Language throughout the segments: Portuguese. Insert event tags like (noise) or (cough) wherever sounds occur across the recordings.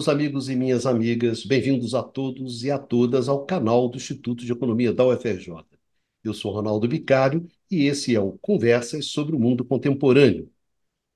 Meus amigos e minhas amigas, bem-vindos a todos e a todas ao canal do Instituto de Economia da UFRJ. Eu sou Ronaldo Bicário e esse é o Conversas sobre o Mundo Contemporâneo.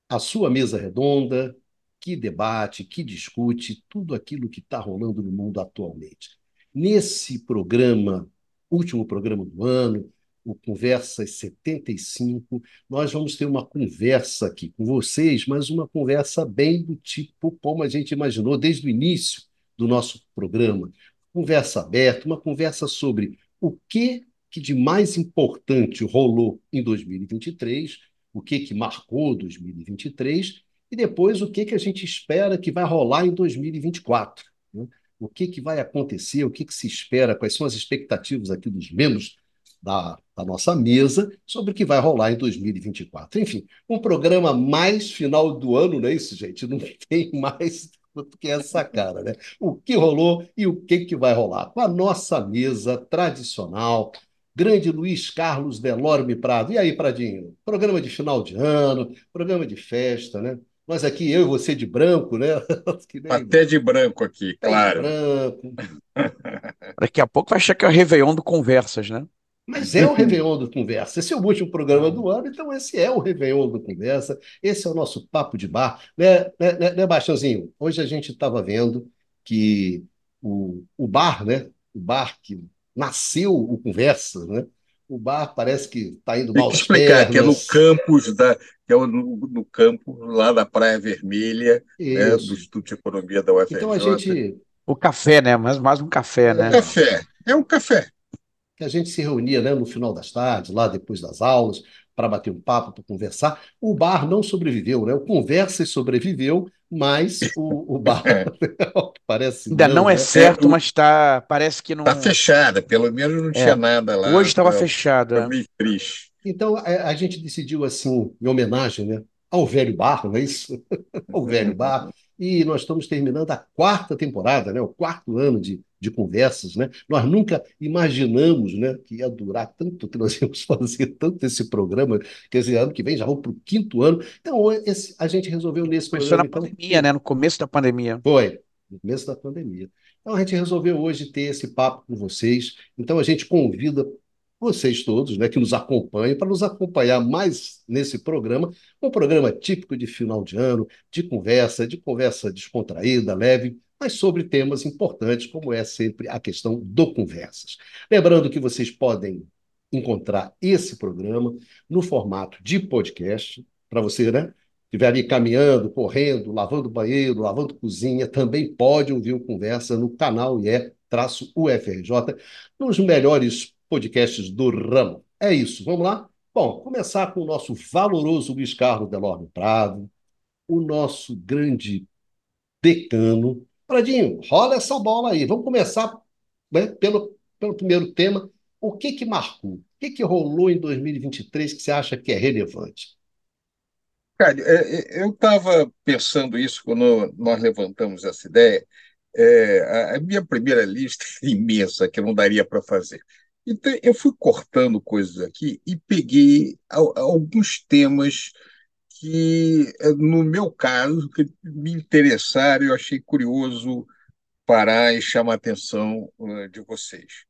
A sua mesa redonda que debate, que discute tudo aquilo que está rolando no mundo atualmente. Nesse programa, último programa do ano, o Conversas 75, nós vamos ter uma conversa aqui com vocês, mas uma conversa bem do tipo como a gente imaginou desde o início do nosso programa. Conversa aberta, uma conversa sobre o que, que de mais importante rolou em 2023, o que, que marcou 2023, e depois o que, que a gente espera que vai rolar em 2024. Né? O que, que vai acontecer, o que, que se espera, quais são as expectativas aqui dos membros da, da nossa mesa sobre o que vai rolar em 2024. Enfim, um programa mais final do ano, não é isso, gente? Não (laughs) tem mais do que essa cara, né? O que rolou e o que, que vai rolar. Com a nossa mesa tradicional, grande Luiz Carlos Delorme Prado. E aí, Pradinho? Programa de final de ano, programa de festa, né? Nós aqui, eu e você de branco, né? (laughs) Até de branco aqui, Até claro. De branco. (laughs) Daqui a pouco vai achar que é o Réveillon do Conversas, né? Mas é o Réveillon do Conversa. Esse é o último programa do ano, então esse é o Réveillon do Conversa. Esse é o nosso papo de bar. Né, né, né, né Baixãozinho? Hoje a gente estava vendo que o, o bar, né? O bar que nasceu o Conversa, né? O bar parece que está indo mal. Tem que explicar que é no campus da, que é no, no campo lá da Praia Vermelha, né, do Instituto de Economia da UFRJ. Então a gente o café, né? Mais, mais um café, é né? Um café. É um café que a gente se reunia né, no final das tardes, lá depois das aulas, para bater um papo, para conversar. O bar não sobreviveu, né? O Conversas sobreviveu, mas o, o bar (laughs) é. (laughs) parece. Ainda não, não é né? certo, é, mas tá, parece que não. Está fechada, pelo menos não tinha é. nada lá. Hoje estava fechada. Meio triste. Então a, a, gente decidiu assim, em homenagem, né? Ao velho bar, não é isso? (laughs) ao velho bar. E nós estamos terminando a quarta temporada, né? O quarto ano de de conversas, né? Nós nunca imaginamos, né, que ia durar tanto, que nós (laughs) íamos fazer tanto esse programa, que esse ano que vem já vamos para o quinto ano. Então, esse, a gente resolveu nesse Começou programa. na então, pandemia, né? No começo da pandemia. Foi, no começo da pandemia. Então, a gente resolveu hoje ter esse papo com vocês. Então, a gente convida vocês todos, né, que nos acompanhem, para nos acompanhar mais nesse programa, um programa típico de final de ano, de conversa, de conversa descontraída, leve, mas sobre temas importantes, como é sempre a questão do Conversas. Lembrando que vocês podem encontrar esse programa no formato de podcast, para você, né? Estiver ali caminhando, correndo, lavando banheiro, lavando cozinha, também pode ouvir o Conversa no canal IE-UFRJ, nos melhores podcasts do ramo. É isso, vamos lá? Bom, começar com o nosso valoroso Luiz Carlos Delorme Prado, o nosso grande decano, Pradinho, rola essa bola aí. Vamos começar né, pelo, pelo primeiro tema. O que que marcou? O que que rolou em 2023 que você acha que é relevante? Cara, é, é, eu estava pensando isso quando nós levantamos essa ideia. É, a minha primeira lista é (laughs) imensa, que não daria para fazer. Então, eu fui cortando coisas aqui e peguei alguns temas que, eh, no meu caso, que me interessaram, eu achei curioso parar e chamar a atenção uh, de vocês.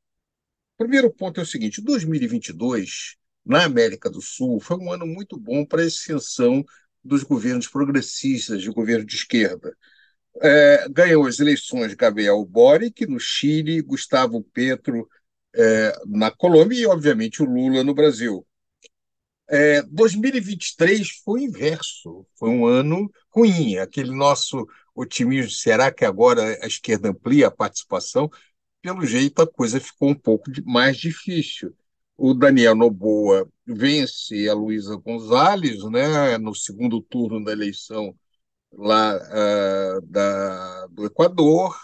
O primeiro ponto é o seguinte: 2022, na América do Sul, foi um ano muito bom para a ascensão dos governos progressistas, de governo de esquerda. É, ganhou as eleições Gabriel Boric no Chile, Gustavo Petro é, na Colômbia e, obviamente, o Lula no Brasil. É, 2023 foi inverso, foi um ano ruim. Aquele nosso otimismo, será que agora a esquerda amplia a participação? Pelo jeito, a coisa ficou um pouco mais difícil. O Daniel Noboa vence a Luísa Gonzalez né, no segundo turno da eleição lá uh, da, do Equador,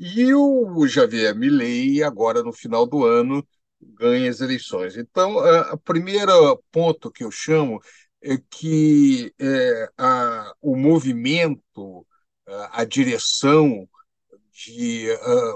e o Javier Milei, agora no final do ano, ganha as eleições. Então, o primeiro ponto que eu chamo é que é, a, o movimento, a, a direção de a,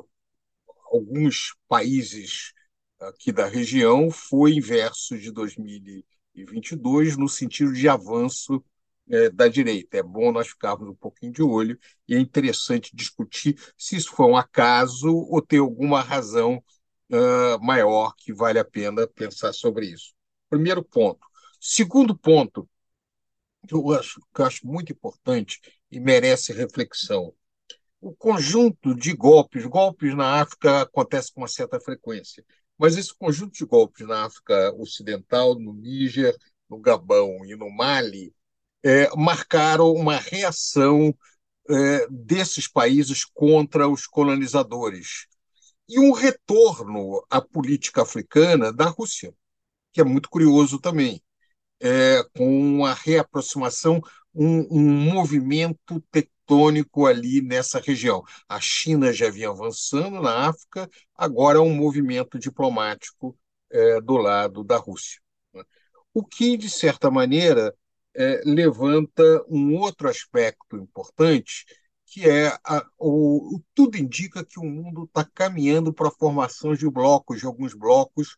alguns países aqui da região foi inverso de 2022, no sentido de avanço é, da direita. É bom nós ficarmos um pouquinho de olho e é interessante discutir se isso foi um acaso ou tem alguma razão uh, maior que vale a pena pensar sobre isso. Primeiro ponto. Segundo ponto, que eu acho, que eu acho muito importante e merece reflexão. O conjunto de golpes, golpes na África acontece com uma certa frequência, mas esse conjunto de golpes na África Ocidental, no Níger, no Gabão e no Mali, é, marcaram uma reação é, desses países contra os colonizadores e um retorno à política africana da Rússia, que é muito curioso também, é, com uma reaproximação, um, um movimento tectônico ali nessa região. A China já vinha avançando na África, agora é um movimento diplomático é, do lado da Rússia. Né? O que, de certa maneira, é, levanta um outro aspecto importante, que é a, o, tudo indica que o mundo está caminhando para a formação de blocos, de alguns blocos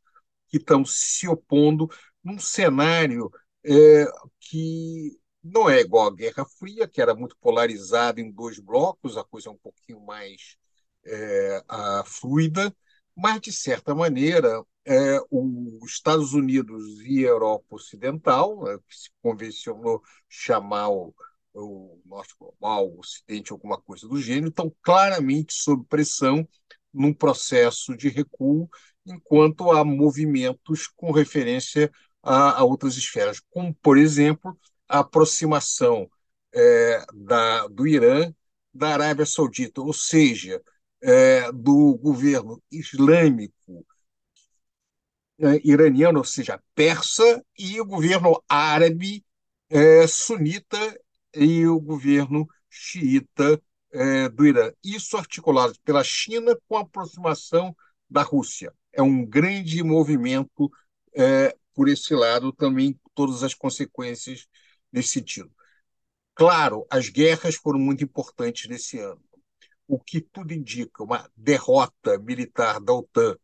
que estão se opondo num cenário é, que não é igual à Guerra Fria, que era muito polarizado em dois blocos, a coisa é um pouquinho mais é, a, fluida, mas, de certa maneira, é, os Estados Unidos e a Europa Ocidental, né, que se convencionou chamar o, o Norte Global, o Ocidente, alguma coisa do gênero, estão claramente sob pressão num processo de recuo, enquanto há movimentos com referência a, a outras esferas, como, por exemplo, a aproximação é, da, do Irã da Arábia Saudita, ou seja, é, do governo islâmico é, iraniano, ou seja, persa, e o governo árabe é, sunita e o governo xiita é, do Irã. Isso articulado pela China com a aproximação da Rússia. É um grande movimento por esse lado, também todas as consequências nesse sentido. Claro, as guerras foram muito importantes nesse ano. O que tudo indica uma derrota militar da OTAN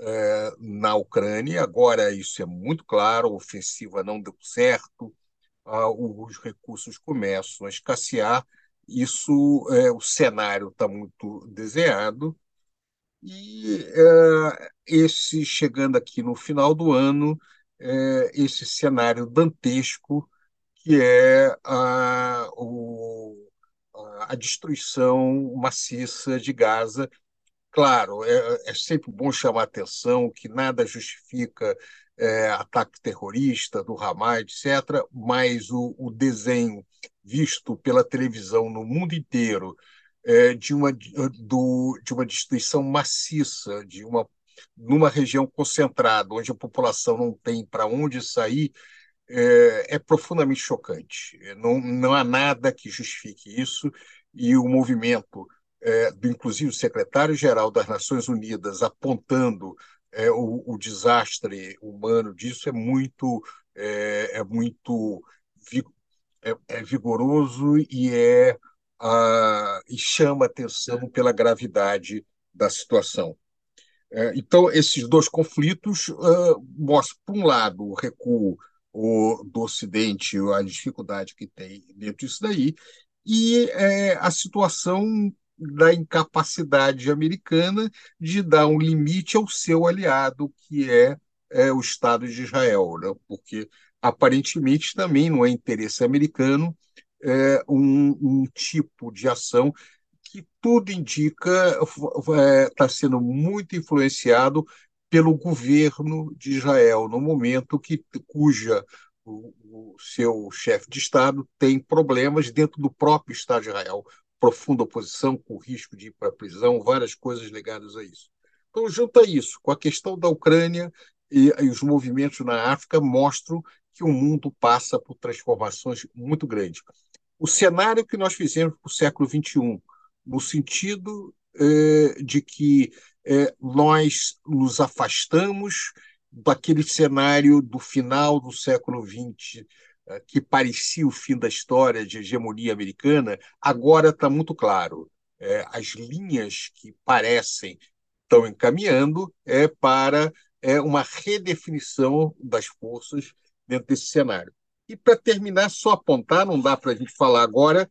é, na Ucrânia. Agora isso é muito claro, a ofensiva não deu certo, os recursos começam a escassear. Isso, é, o cenário está muito desenhado. E é, esse chegando aqui no final do ano, esse cenário dantesco que é a, o, a destruição maciça de Gaza Claro, é, é sempre bom chamar atenção que nada justifica é, ataque terrorista do Hamas, etc., mas o, o, desenho visto pela televisão no mundo inteiro é, de, uma, do, de uma destruição maciça, de uma numa região concentrada, onde a população não tem para onde sair, é, é, profundamente chocante. Não, não há nada que justifique isso, e o movimento é, do inclusive o secretário-geral das Nações Unidas apontando é, o, o, desastre humano disso é muito é, é muito é, é, vigoroso e é a, e chama atenção pela gravidade da situação. É, então esses dois conflitos mostram por um lado o recuo o, do Ocidente, a dificuldade que tem dentro disso daí, e é, a situação da incapacidade americana de dar um limite ao seu aliado, que é, é o Estado de Israel, né? porque aparentemente também não é interesse americano é, um, um tipo de ação que tudo indica está é, sendo muito influenciado pelo governo de Israel, no momento que cuja o, o seu chefe de Estado tem problemas dentro do próprio Estado de Israel profunda oposição, com risco de ir para a prisão, várias coisas ligadas a isso. Então, junto a isso, com a questão da Ucrânia e, e os movimentos na África, mostram que o mundo passa por transformações muito grandes. O cenário que nós fizemos para o século XXI, no sentido eh, de que eh, nós nos afastamos daquele cenário do final do século XX, que parecia o fim da história de hegemonia americana, agora está muito claro. É, as linhas que parecem estão encaminhando é para é, uma redefinição das forças dentro desse cenário. E para terminar, só apontar, não dá para a gente falar agora,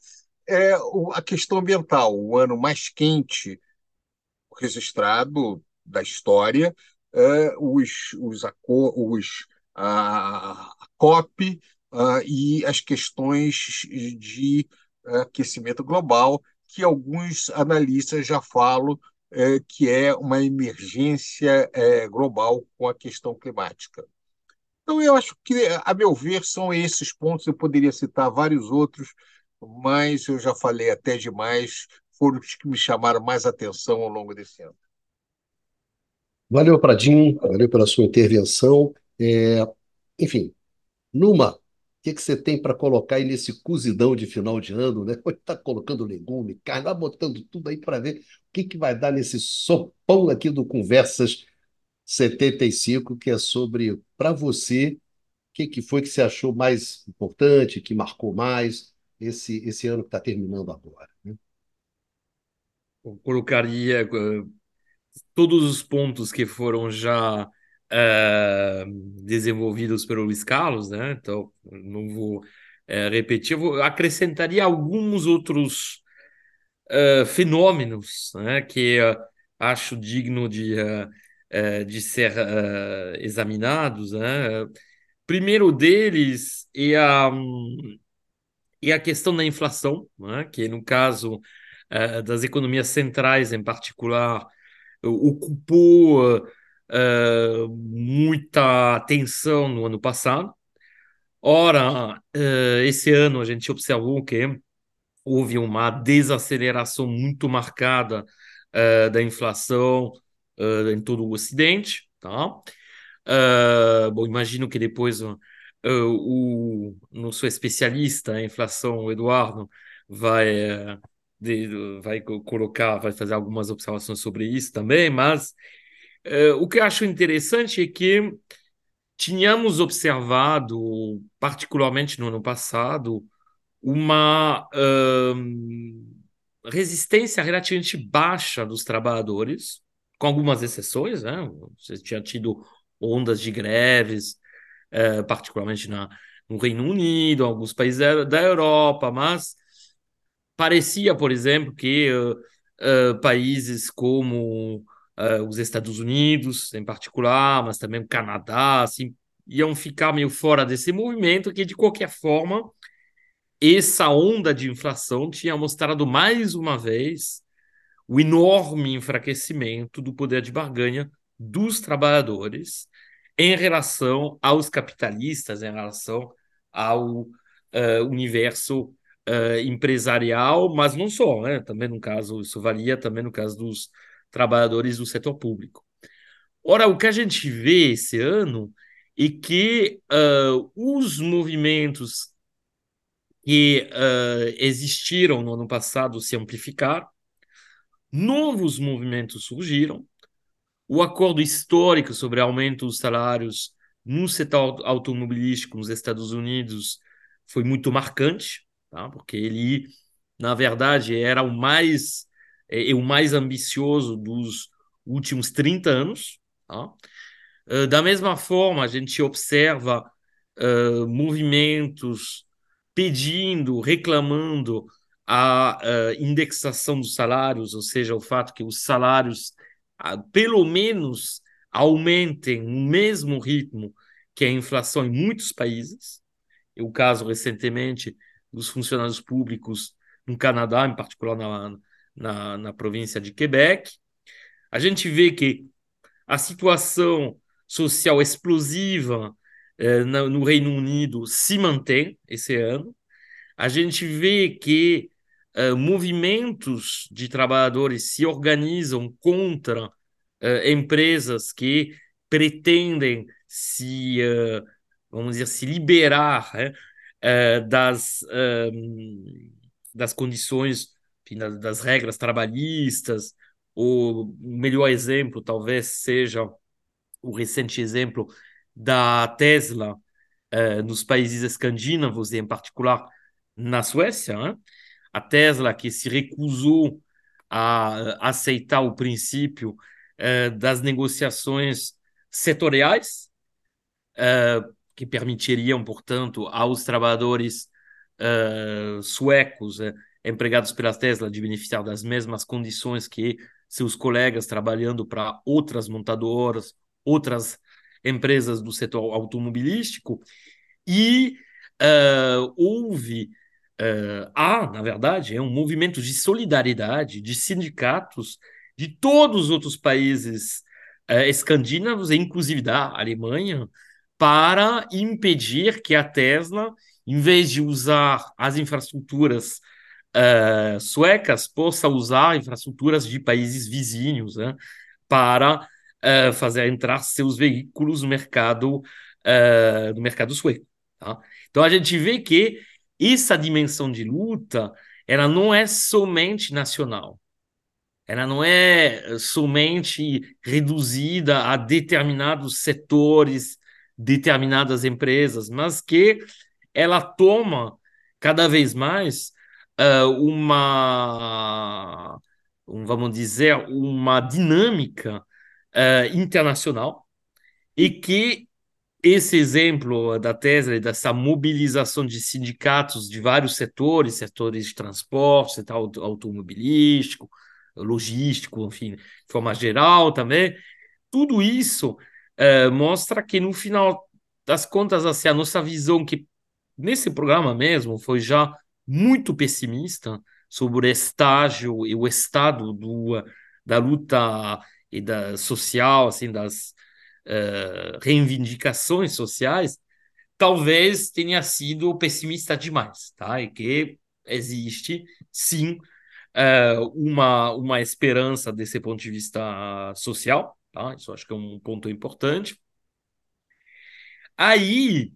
é a questão ambiental, o ano mais quente registrado da história, é, os, os, os, a, a COP uh, e as questões de aquecimento global, que alguns analistas já falam é, que é uma emergência é, global com a questão climática. Então, eu acho que, a meu ver, são esses pontos. Eu poderia citar vários outros, mas eu já falei até demais. Foram os que me chamaram mais atenção ao longo desse ano. Valeu, Pradinho. Valeu pela sua intervenção. É, enfim, numa que, que você tem para colocar aí nesse cozidão de final de ano, né? Está (laughs) colocando legume, carne, vai botando tudo aí para ver o que, que vai dar nesse sopão aqui do Conversas 75, que é sobre, para você, o que, que foi que você achou mais importante, que marcou mais esse, esse ano que está terminando agora. Né? Eu colocaria uh, todos os pontos que foram já uh, desenvolvidos pelo Luiz Carlos, né? Então, não vou uh, repetir, vou, acrescentaria alguns outros uh, fenômenos né? que acho digno de, de ser examinados. Né? Primeiro deles é a, é a questão da inflação, né? que no caso das economias centrais em particular, ocupou uh, muita atenção no ano passado. Ora, uh, esse ano a gente observou que houve uma desaceleração muito marcada uh, da inflação em todo o Ocidente, tá? bom, imagino que depois o nosso especialista em inflação, o Eduardo, vai de, vai colocar, vai fazer algumas observações sobre isso também, mas o que eu acho interessante é que tínhamos observado, particularmente no ano passado, uma uh, resistência relativamente baixa dos trabalhadores, com algumas exceções, né? Você tinha tido ondas de greves, uh, particularmente na, no Reino Unido, alguns países da, da Europa, mas parecia, por exemplo, que países como uh, os Estados Unidos em particular, mas também o Canadá, assim, iam ficar meio fora desse movimento que, de qualquer forma, essa onda de inflação tinha mostrado mais uma vez o enorme enfraquecimento do poder de barganha dos trabalhadores em relação aos capitalistas, em relação ao uh, universo uh, empresarial, mas não só, né? Também no caso, isso valia também no caso dos trabalhadores do setor público. Ora, o que a gente vê esse ano é que uh, os movimentos que uh, existiram no ano passado se amplificaram, novos movimentos surgiram, o acordo histórico sobre aumento dos salários no setor automobilístico nos Estados Unidos foi muito marcante, tá? porque ele, na verdade, era o mais é, é o mais ambicioso dos últimos 30 anos. Tá? Uh, da mesma forma, a gente observa uh, movimentos pedindo, reclamando a uh, indexação dos salários, ou seja, o fato que os salários, pelo menos, aumentem no mesmo ritmo que a inflação em muitos países. É o caso recentemente dos funcionários públicos no Canadá, em particular na, na, na província de Quebec. A gente vê que a situação social explosiva eh, no Reino Unido se mantém esse ano. A gente vê que eh, movimentos de trabalhadores se organizam contra eh, empresas que pretendem se, vamos dizer, se liberar né, das, das condições das, regras trabalhistas. O melhor exemplo talvez seja o recente exemplo da Tesla eh, nos países escandinavos e em particular na Suécia, né? a Tesla que se recusou a aceitar o princípio eh, das negociações setoriais, eh, que permitiriam, portanto, aos trabalhadores suecos empregados pela Tesla de beneficiar das mesmas condições que seus colegas trabalhando para outras montadoras, outras empresas do setor automobilístico, e uh, houve, uh, há, na verdade, é um movimento de solidariedade de sindicatos de todos os outros países uh, escandinavos, inclusive da Alemanha, para impedir que a Tesla, em vez de usar as infraestruturas uh, suecas, possa usar infraestruturas de países vizinhos né, para uh, fazer entrar seus veículos no mercado, uh, no mercado sueco. Tá? Então a gente vê que essa dimensão de luta ela não é somente nacional. Ela não é somente reduzida a determinados setores determinadas empresas, mas que ela toma cada vez mais uh, uma, um, vamos dizer, uma dinâmica uh, internacional e que esse exemplo da Tesla, dessa mobilização de sindicatos de vários setores, setores de transporte, setor automobilístico, logístico, enfim, de forma geral também, tudo isso é, mostra que no final das contas, assim, a nossa visão que nesse programa mesmo foi já muito pessimista sobre o estágio e o estado do, da luta e da social, assim, das uh, reivindicações sociais, talvez tenha sido pessimista demais, tá? E que existe, sim, uh, uma, uma esperança desse ponto de vista social, Tá? Isso acho que é um ponto importante. Aí,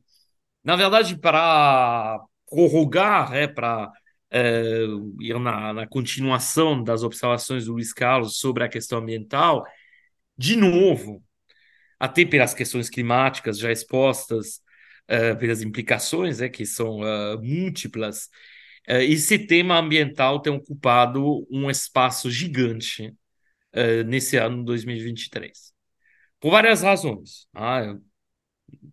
na verdade, para prorrogar, né, para é, ir na, na, continuação das observações do Luiz Carlos sobre a questão ambiental, de novo, até pelas questões climáticas já expostas, é, pelas implicações, né, que são é, múltiplas, é, esse tema ambiental tem ocupado um espaço gigante nesse ano 2023. Por várias razões. Ah,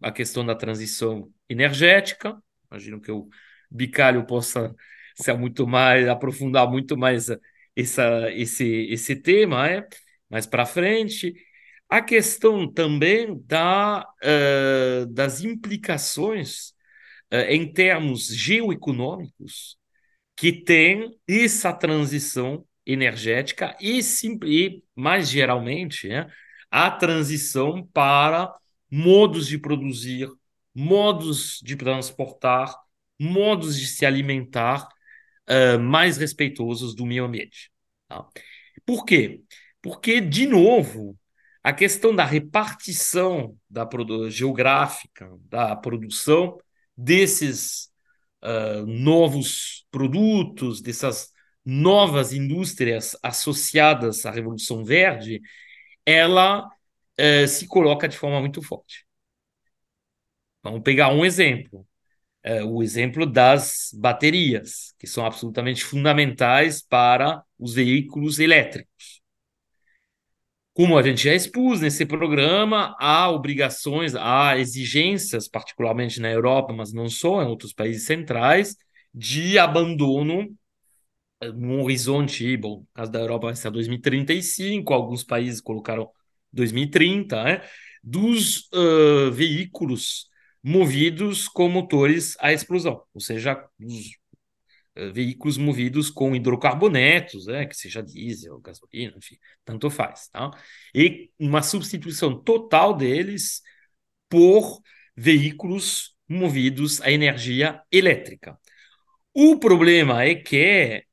a questão da transição energética, imagino que o Bicalho possa ser muito mais, aprofundar muito mais essa, esse, esse tema é, mais para frente. A questão também da, uh, das implicações uh, em termos geoeconômicos que tem essa transição energética e, e mais geralmente, né, a transição para modos de produzir, modos de transportar, modos de se alimentar uh, mais respeitosos do meio ambiente. Tá? Por quê? Porque, de novo, a questão da repartição da geográfica da produção desses uh, novos produtos, dessas novas indústrias associadas à Revolução Verde, ela eh, se coloca de forma muito forte. Vamos pegar um exemplo. Eh, o exemplo das baterias, que são absolutamente fundamentais para os veículos elétricos. Como a gente já expôs nesse programa, há obrigações, há exigências, particularmente na Europa, mas não só, em outros países centrais, de abandono um horizonte, bom, no caso da Europa vai ser 2035, alguns países colocaram 2030, né, dos uh, veículos movidos com motores a explosão, ou seja, os uh, veículos movidos com hidrocarbonetos, né, que seja diesel, gasolina, enfim, tanto faz, tá? E uma substituição total deles por veículos movidos a energia elétrica. O problema é que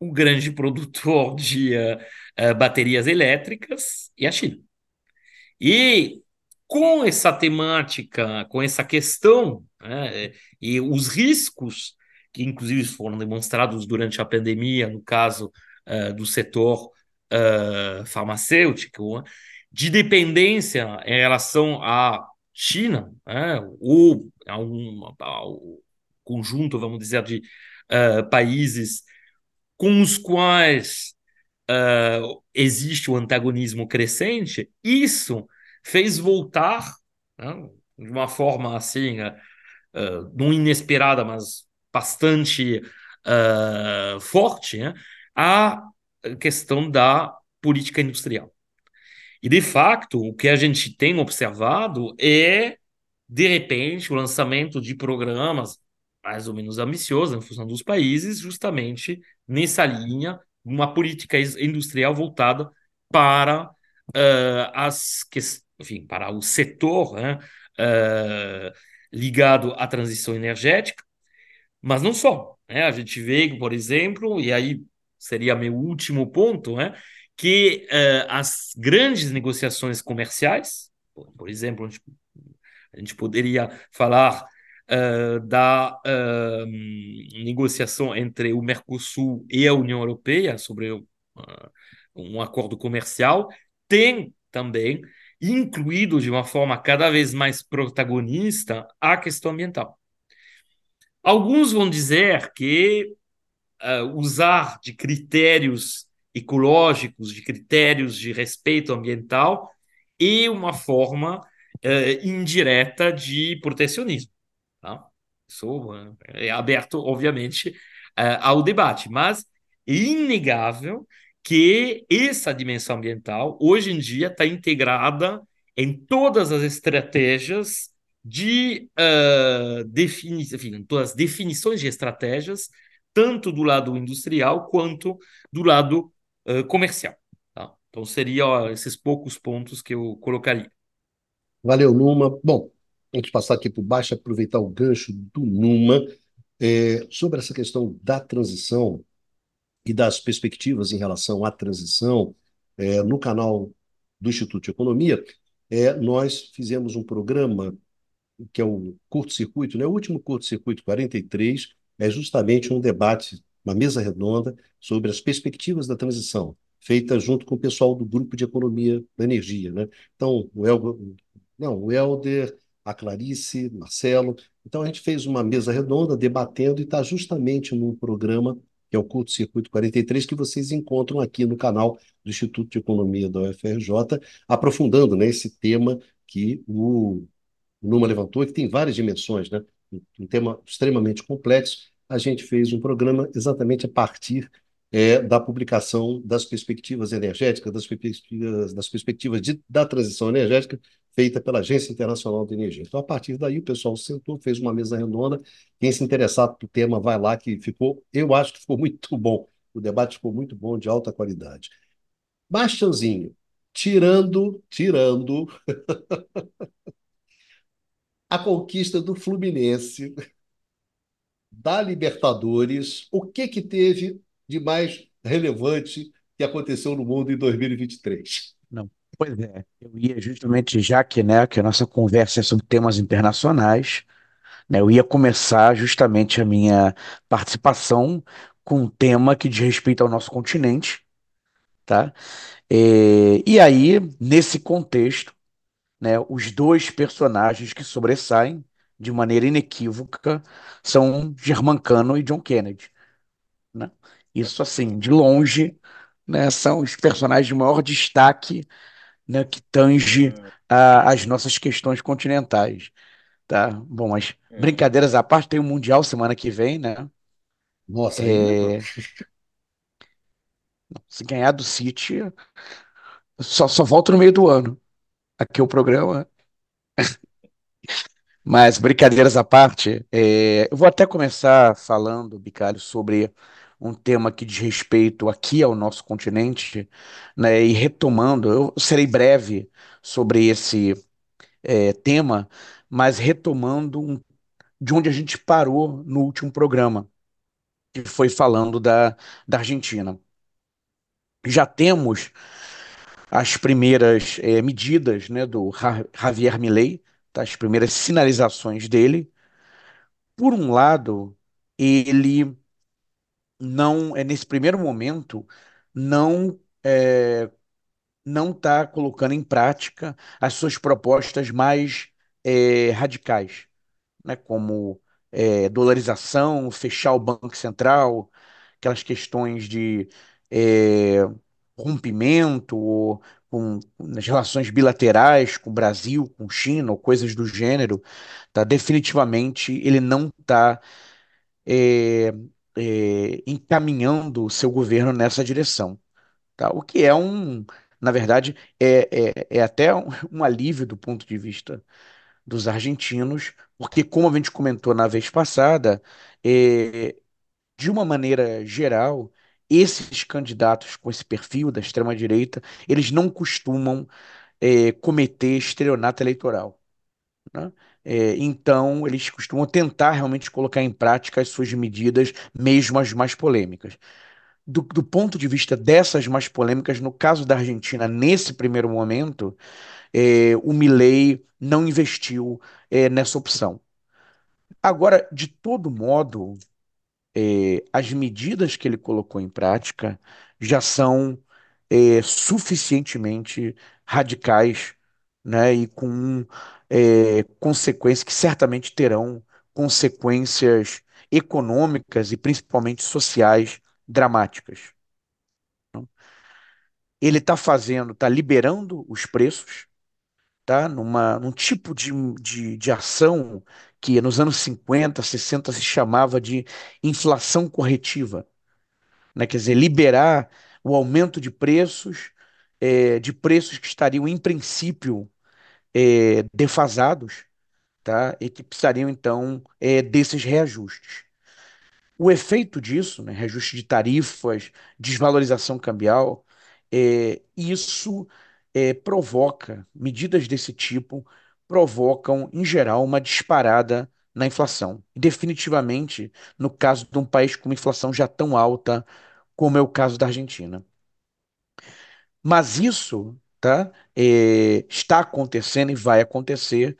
o grande produtor de uh, uh, baterias elétricas e a China. E com essa temática, com essa questão né, e os riscos que inclusive foram demonstrados durante a pandemia, no caso uh, do setor farmacêutico, né, de dependência em relação à China, né, ou a um, ao conjunto, vamos dizer, de países com os quais uh, existe o antagonismo crescente, isso fez voltar, né, de uma forma assim, uh, não inesperada, mas bastante uh, forte, né, a questão da política industrial. E, de fato, o que a gente tem observado é, de repente, o lançamento de programas mais ou menos ambiciosos em função dos países, justamente nessa linha, uma política industrial voltada para uh, as enfim, para o setor né, uh, ligado à transição energética, mas não só. Né? A gente vê, por exemplo, e aí seria meu último ponto, né, que uh, as grandes negociações comerciais, por, exemplo, a gente, a gente, poderia falar uh, da negociação entre o Mercosul e a União Europeia sobre um acordo comercial, tem também incluído de uma forma cada vez mais protagonista a questão ambiental. Alguns vão dizer que usar de critérios ecológicos, de critérios de respeito ambiental e uma forma uh, indireta de protecionismo. Tá? Isso é aberto, obviamente, uh, ao debate, mas é inegável que essa dimensão ambiental, hoje em dia, está integrada em todas as estratégias de uh, enfim, todas as definições de estratégias, tanto do lado industrial quanto do lado uh, comercial. Tá? Então, seriam esses poucos pontos que eu colocaria. Valeu, Numa. Bom, antes de passar aqui por baixo, aproveitar o gancho do Numa, é, sobre essa questão da transição e das perspectivas em relação à transição, é, no canal do Instituto de Economia, é, nós fizemos um programa que é o curto-circuito, né? o último curto-circuito 43, é justamente um debate uma mesa redonda sobre as perspectivas da transição, feita junto com o pessoal do Grupo de Economia da Energia. Né? Então, o, El... Não, o Helder, a Clarice, Marcelo. Então, a gente fez uma mesa redonda debatendo e está justamente num programa que é o Curto Circuito 43, que vocês encontram aqui no canal do Instituto de Economia da UFRJ, aprofundando né, esse tema que o Numa levantou, que tem várias dimensões, né? um tema extremamente complexo, a gente fez um programa exatamente a partir é, da publicação das perspectivas energéticas, das perspectivas, das perspectivas de, da transição energética feita pela Agência Internacional de Energia. Então, a partir daí, o pessoal sentou, fez uma mesa redonda. Quem se interessar pelo tema, vai lá, que ficou, eu acho que ficou (laughs) muito bom. O debate ficou muito bom, de alta qualidade. Bastiãozinho, tirando, tirando (laughs) a conquista do Fluminense da Libertadores, o que que teve de mais relevante que aconteceu no mundo em 2023? Não, pois é, eu ia justamente já que, né, que a nossa conversa é sobre temas internacionais, né, eu ia começar justamente a minha participação com um tema que diz respeito ao nosso continente, tá? E, e aí, nesse contexto, né, os dois personagens que sobressaem de maneira inequívoca são Germancano e John Kennedy. Né? Isso, assim, de longe, né, são os personagens de maior destaque né, que tange a, as nossas questões continentais. Tá? Bom, mas é. brincadeiras à parte, tem o Mundial semana que vem, né? Nossa, é... Se ganhar do City, só, só volta no meio do ano. Aqui é o programa. Mas, brincadeiras à parte, é, eu vou até começar falando, Bicalho, sobre um tema que diz respeito aqui ao nosso continente, né, e retomando, eu serei breve sobre esse é, tema, mas retomando um, de onde a gente parou no último programa, que foi falando da, da Argentina. Já temos as primeiras é, medidas né, do Javier Milei, tá, as primeiras sinalizações dele. Por um lado, ele não, é nesse primeiro momento, não é, não está colocando em prática as suas propostas mais é, radicais, né, como é, dolarização, fechar o Banco Central, aquelas questões de é, rompimento com, nas relações bilaterais com o Brasil, com China, ou coisas do gênero, tá? Definitivamente ele não está é, encaminhando o seu governo nessa direção, tá? O que é um, na verdade, é, é, é até um, (laughs) um alívio do ponto de vista dos argentinos, porque, como a gente comentou na vez passada, é, de uma maneira geral, esses candidatos com esse perfil da extrema-direita, eles não costumam é, cometer estelionato eleitoral. né? É, então, eles costumam tentar realmente colocar em prática as suas medidas, mesmo as mais polêmicas. Do, do ponto de vista dessas mais polêmicas, no caso da Argentina, nesse primeiro momento, é, o Milei não investiu é, nessa opção. Agora, de todo modo, é, as medidas que ele colocou em prática já são é, suficientemente radicais, né, e com é, consequências que certamente terão consequências econômicas e principalmente sociais dramáticas. Ele está fazendo, está liberando os preços, tá? Numa, num tipo de, de, de ação que nos anos 50, 60 se chamava de inflação corretiva, né? Quer dizer, liberar o aumento de preços, é, de preços que estariam, em princípio, é, defasados, tá? E que precisariam, então, é, desses reajustes. O efeito disso, né, reajuste de tarifas, desvalorização cambial, é, isso é, provoca, medidas desse tipo provocam, em geral, uma disparada na inflação. Definitivamente, no caso de um país com uma inflação já tão alta como é o caso da Argentina. Mas isso tá, é, está acontecendo e vai acontecer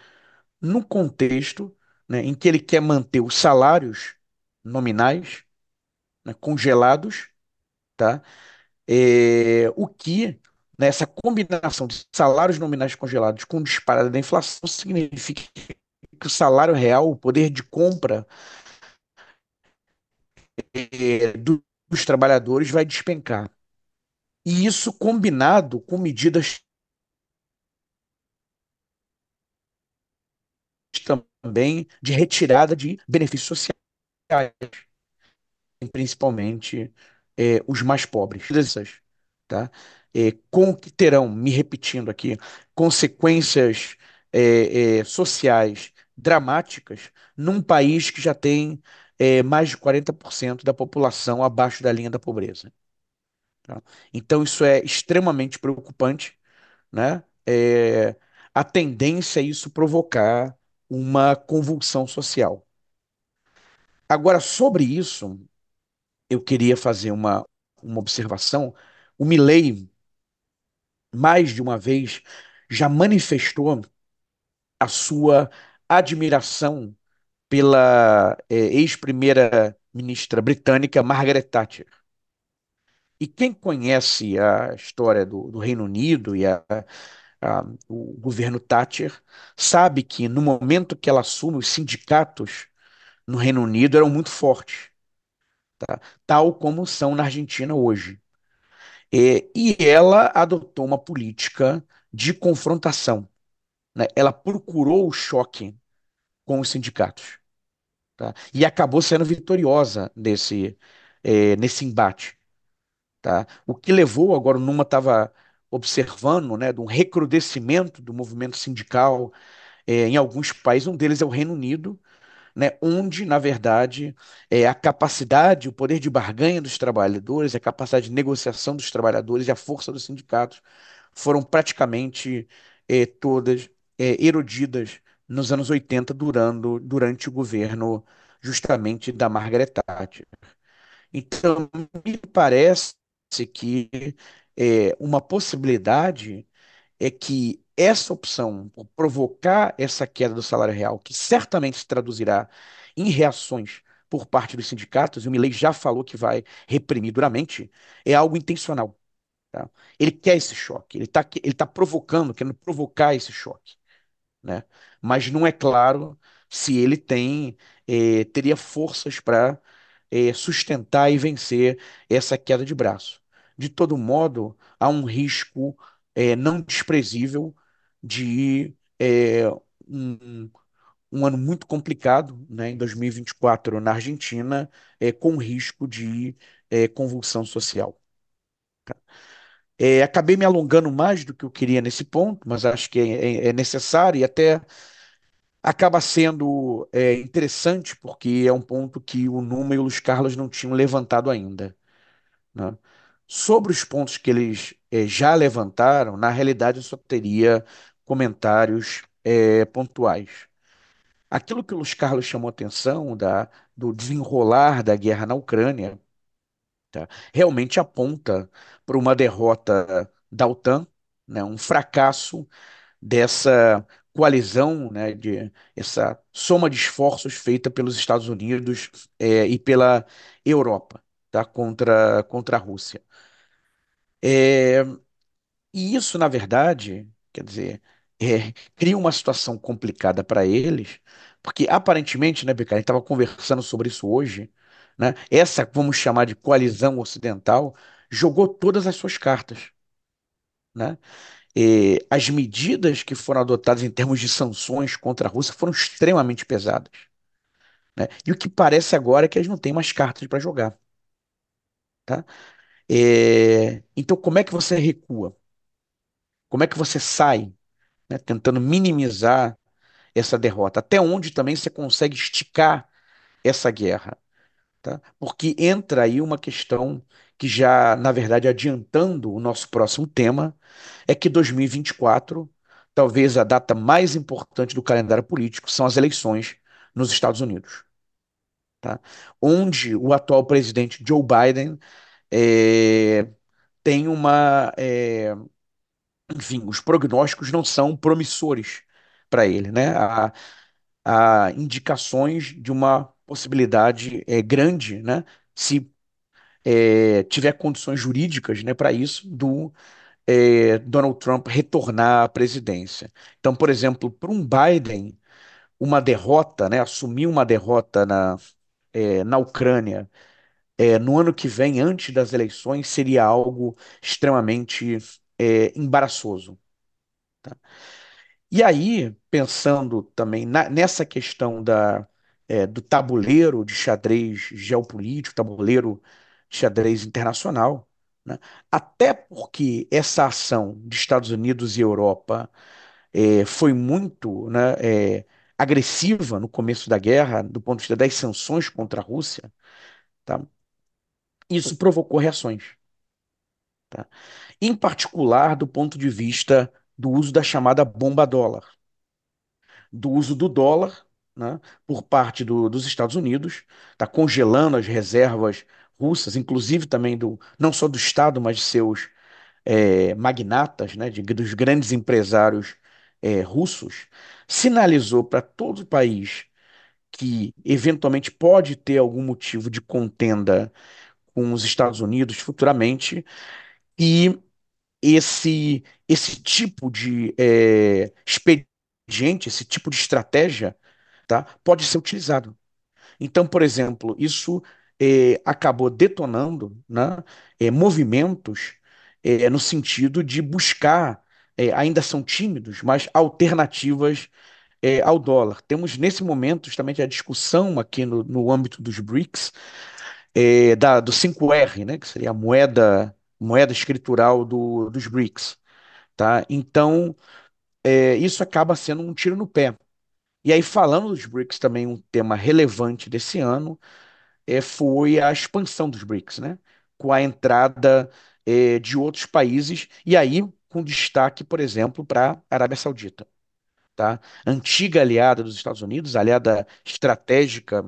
no contexto né, em que ele quer manter os salários nominais né, congelados, tá? É, o que né, combinação de salários nominais congelados com disparada da inflação significa que o salário real, o poder de compra é, dos trabalhadores vai despencar. E isso combinado com medidas também de retirada de benefícios sociais, principalmente é, os mais pobres. Tá? É, com que terão, me repetindo aqui, consequências é, é, sociais dramáticas num país que já tem é, mais de 40% da população abaixo da linha da pobreza. Tá? Então, isso é extremamente preocupante, né? É, a tendência é isso provocar uma convulsão social. Agora, sobre isso, eu queria fazer uma, uma observação. O Milley, mais de uma vez, já manifestou a sua admiração pela é, ex-primeira-ministra britânica Margaret Thatcher. E quem conhece a história do, do Reino Unido e a, a, o governo Thatcher sabe que no momento que ela assume, os sindicatos no Reino Unido eram muito fortes, tá? tal como são na Argentina hoje. E, ela adotou uma política de confrontação. Né? Ela procurou o choque com os sindicatos. Tá? E acabou sendo vitoriosa nesse, é, nesse embate. Tá? O que levou, agora o Numa estava observando, né, de um recrudescimento do movimento sindical é, em alguns países, um deles é o Reino Unido, né, onde, na verdade, é, a capacidade, o poder de barganha dos trabalhadores, a capacidade de negociação dos trabalhadores e a força dos sindicatos foram praticamente é, todas é, erodidas nos anos 80, durando, durante o governo justamente da Margaret Thatcher. Então, me parece que é, uma possibilidade é que essa opção, provocar essa queda do salário real, que certamente se traduzirá em reações por parte dos sindicatos, e o Milei já falou que vai reprimir duramente, é algo intencional. Tá? Ele quer esse choque, ele está ele tá provocando, querendo provocar esse choque. Né? Mas não é claro se ele tem, eh, teria forças para eh, sustentar e vencer essa queda de braço. De todo modo, há um risco é, não desprezível de é, um, um ano muito complicado, né, em 2024 na Argentina, é, com risco de convulsão social. Acabei me alongando mais do que eu queria nesse ponto, mas acho que é, é, é necessário e até acaba sendo é, interessante, porque é um ponto que o Numa e o Luiz Carlos não tinham levantado ainda. Né? Sobre os pontos que eles é, já levantaram, na realidade eu só teria comentários é, pontuais. Aquilo que o Luiz Carlos chamou atenção da, do desenrolar da guerra na Ucrânia tá, realmente aponta para uma derrota da OTAN, né, um fracasso dessa coalizão, né, de essa soma de esforços feita pelos Estados Unidos é, e pela Europa, tá, contra, contra a Rússia. É, e isso, na verdade, quer dizer, (laughs) é, cria uma situação complicada para eles, porque aparentemente, né, Becari, a gente estava conversando sobre isso hoje, né, essa, vamos chamar de coalizão ocidental, jogou todas as suas cartas. Né? E as medidas que foram adotadas em termos de sanções contra a Rússia foram extremamente pesadas. Né? E o que parece agora é que eles não têm mais cartas para jogar. Tá? É, então, como é que você recua? Como é que você sai, né, tentando minimizar essa derrota? Até onde também você consegue esticar essa guerra? Tá? Porque entra aí uma questão que já, na verdade, adiantando o nosso próximo tema, é que 2024, talvez a data mais importante do calendário político, são as eleições nos Estados Unidos. Tá? Onde o atual presidente Joe Biden é, tem uma. É, enfim, os prognósticos não são promissores para ele, né? Há, há, indicações de uma possibilidade é, grande, né? Se é, tiver condições jurídicas, né, para isso, do é, Donald Trump retornar à presidência. Então, por exemplo, para um Biden, uma derrota, né, assumir uma derrota na, é, na Ucrânia é, no ano que vem, antes das eleições, seria algo extremamente é, embaraçoso. Tá? E aí, pensando também na, nessa questão da, é, do tabuleiro de xadrez geopolítico, tabuleiro de xadrez internacional, né? até porque essa ação de Estados Unidos e Europa é, foi muito né, é, agressiva no começo da guerra, do ponto de vista das sanções contra a Rússia, tá? isso provocou reações. Tá? Em particular, do ponto de vista do uso da chamada bomba dólar, do uso do dólar né, por parte do, dos Estados Unidos, está congelando as reservas russas, inclusive também do não só do Estado, mas de seus é, magnatas, né, de, dos grandes empresários é, russos, sinalizou para todo o país que eventualmente pode ter algum motivo de contenda com os Estados Unidos futuramente e esse esse tipo de é, expediente, esse tipo de estratégia, tá, pode ser utilizado. Então, por exemplo, isso é, acabou detonando né, é, movimentos é, no sentido de buscar, é, ainda são tímidos, mas alternativas é, ao dólar. Temos nesse momento justamente a discussão aqui no, no âmbito dos BRICS, é, da, do 5R, né, que seria a moeda, moeda escritural do, dos BRICS. Tá? Então, é, isso acaba sendo um tiro no pé. E aí, falando dos BRICS, também um tema relevante desse ano é, foi a expansão dos BRICS, né? com a entrada é, de outros países, e aí com destaque, por exemplo, para a Arábia Saudita. Tá? Antiga aliada dos Estados Unidos, aliada estratégica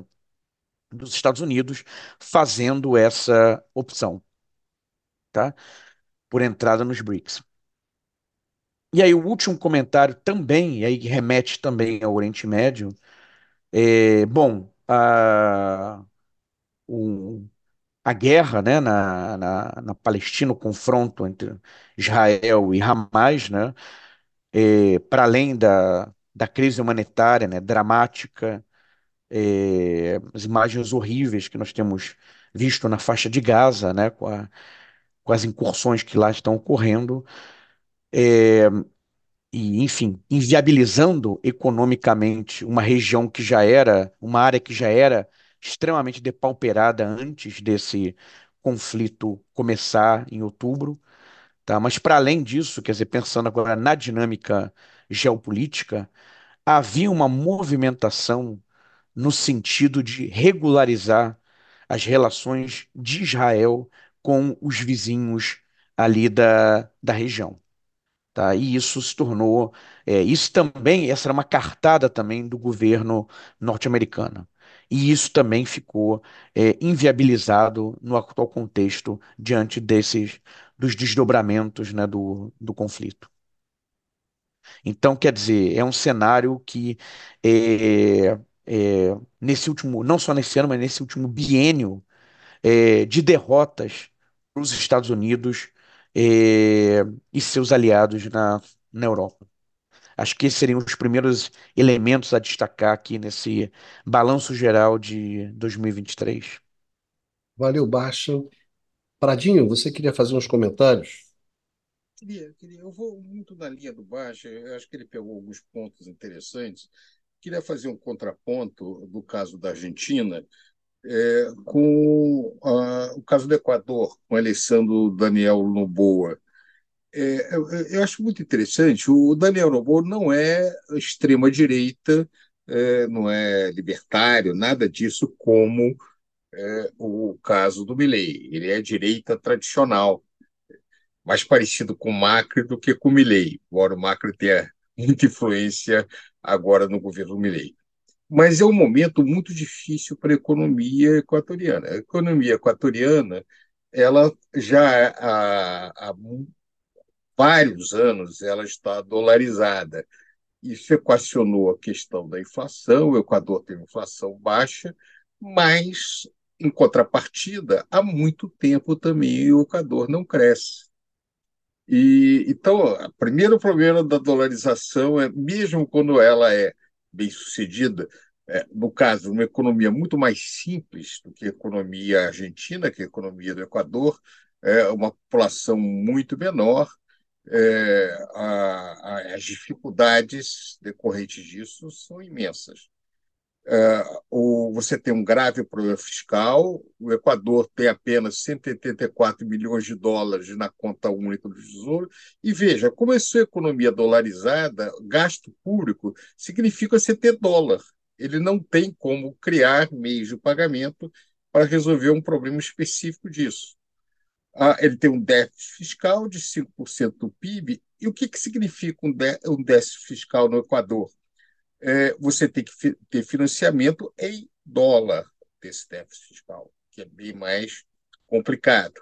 dos Estados Unidos, fazendo essa opção tá? por entrada nos BRICS. E aí, o último comentário também, e aí remete também ao Oriente Médio, é, bom, a, o, a guerra né, na, na, na, Palestina, o confronto entre Israel e Hamas, né, é, para além da, da crise humanitária né, dramática, é, as imagens horríveis que nós temos visto na faixa de Gaza, né, com a, com as incursões que lá estão ocorrendo, é, e, enfim, inviabilizando economicamente uma região que já era, uma área que já era extremamente depauperada antes desse conflito começar em outubro. Tá? Mas, para além disso, quer dizer, pensando agora na dinâmica geopolítica, havia uma movimentação no sentido de regularizar as relações de Israel com os vizinhos ali da, da região. Tá? E isso se tornou, é, isso também, essa era uma cartada também do governo norte-americano. E isso também ficou é, inviabilizado no atual contexto diante desses dos desdobramentos né, do, do conflito. Então, quer dizer, é um cenário que é, é, nesse último, não só nesse ano, mas nesse último biênio é, de derrotas para os Estados Unidos é, e seus aliados na, na Europa. Acho que esses seriam os primeiros elementos a destacar aqui nesse balanço geral de 2023. Valeu, Baixa. Pradinho, você queria fazer uns comentários? Queria, queria. Eu vou muito na linha do Baixa, eu acho que ele pegou alguns pontos interessantes. Queria fazer um contraponto do caso da Argentina é, com a, o caso do Equador, com a eleição do Daniel Noboa. É, eu, eu, acho muito interessante. O Daniel Noboa não é extrema-direita, é, não é libertário, nada disso, como é, o caso do Milei. Ele é direita tradicional, mais parecido com Macri do que com o Milei, embora o Macri tenha (laughs) muita influência agora no governo Milei. Mas é um momento muito difícil para a economia equatoriana. A economia equatoriana ela já há, há vários anos ela está dolarizada. Isso equacionou a questão da inflação. O Equador tem inflação baixa, mas em contrapartida, há muito tempo também o Equador não cresce. E, então, o primeiro problema da dolarização é, mesmo quando ela é bem sucedida, é, no caso, uma economia muito mais simples do que a economia argentina, que a economia do Equador, é uma população muito menor, é, a, a, as dificuldades decorrentes disso são imensas. É, o, você tem um grave problema fiscal, o Equador tem apenas 184 milhões de dólares na conta única do Tesouro, e veja, como é sua economia dolarizada, gasto público significa você ter dólar. Ele não tem como criar meios de pagamento para resolver um problema específico disso. Ah, ele tem um déficit fiscal de 5% do PIB, e o que, que significa um, um déficit fiscal no Equador? É, você tem que fi ter financiamento em dólar desse déficit fiscal, que é bem mais complicado.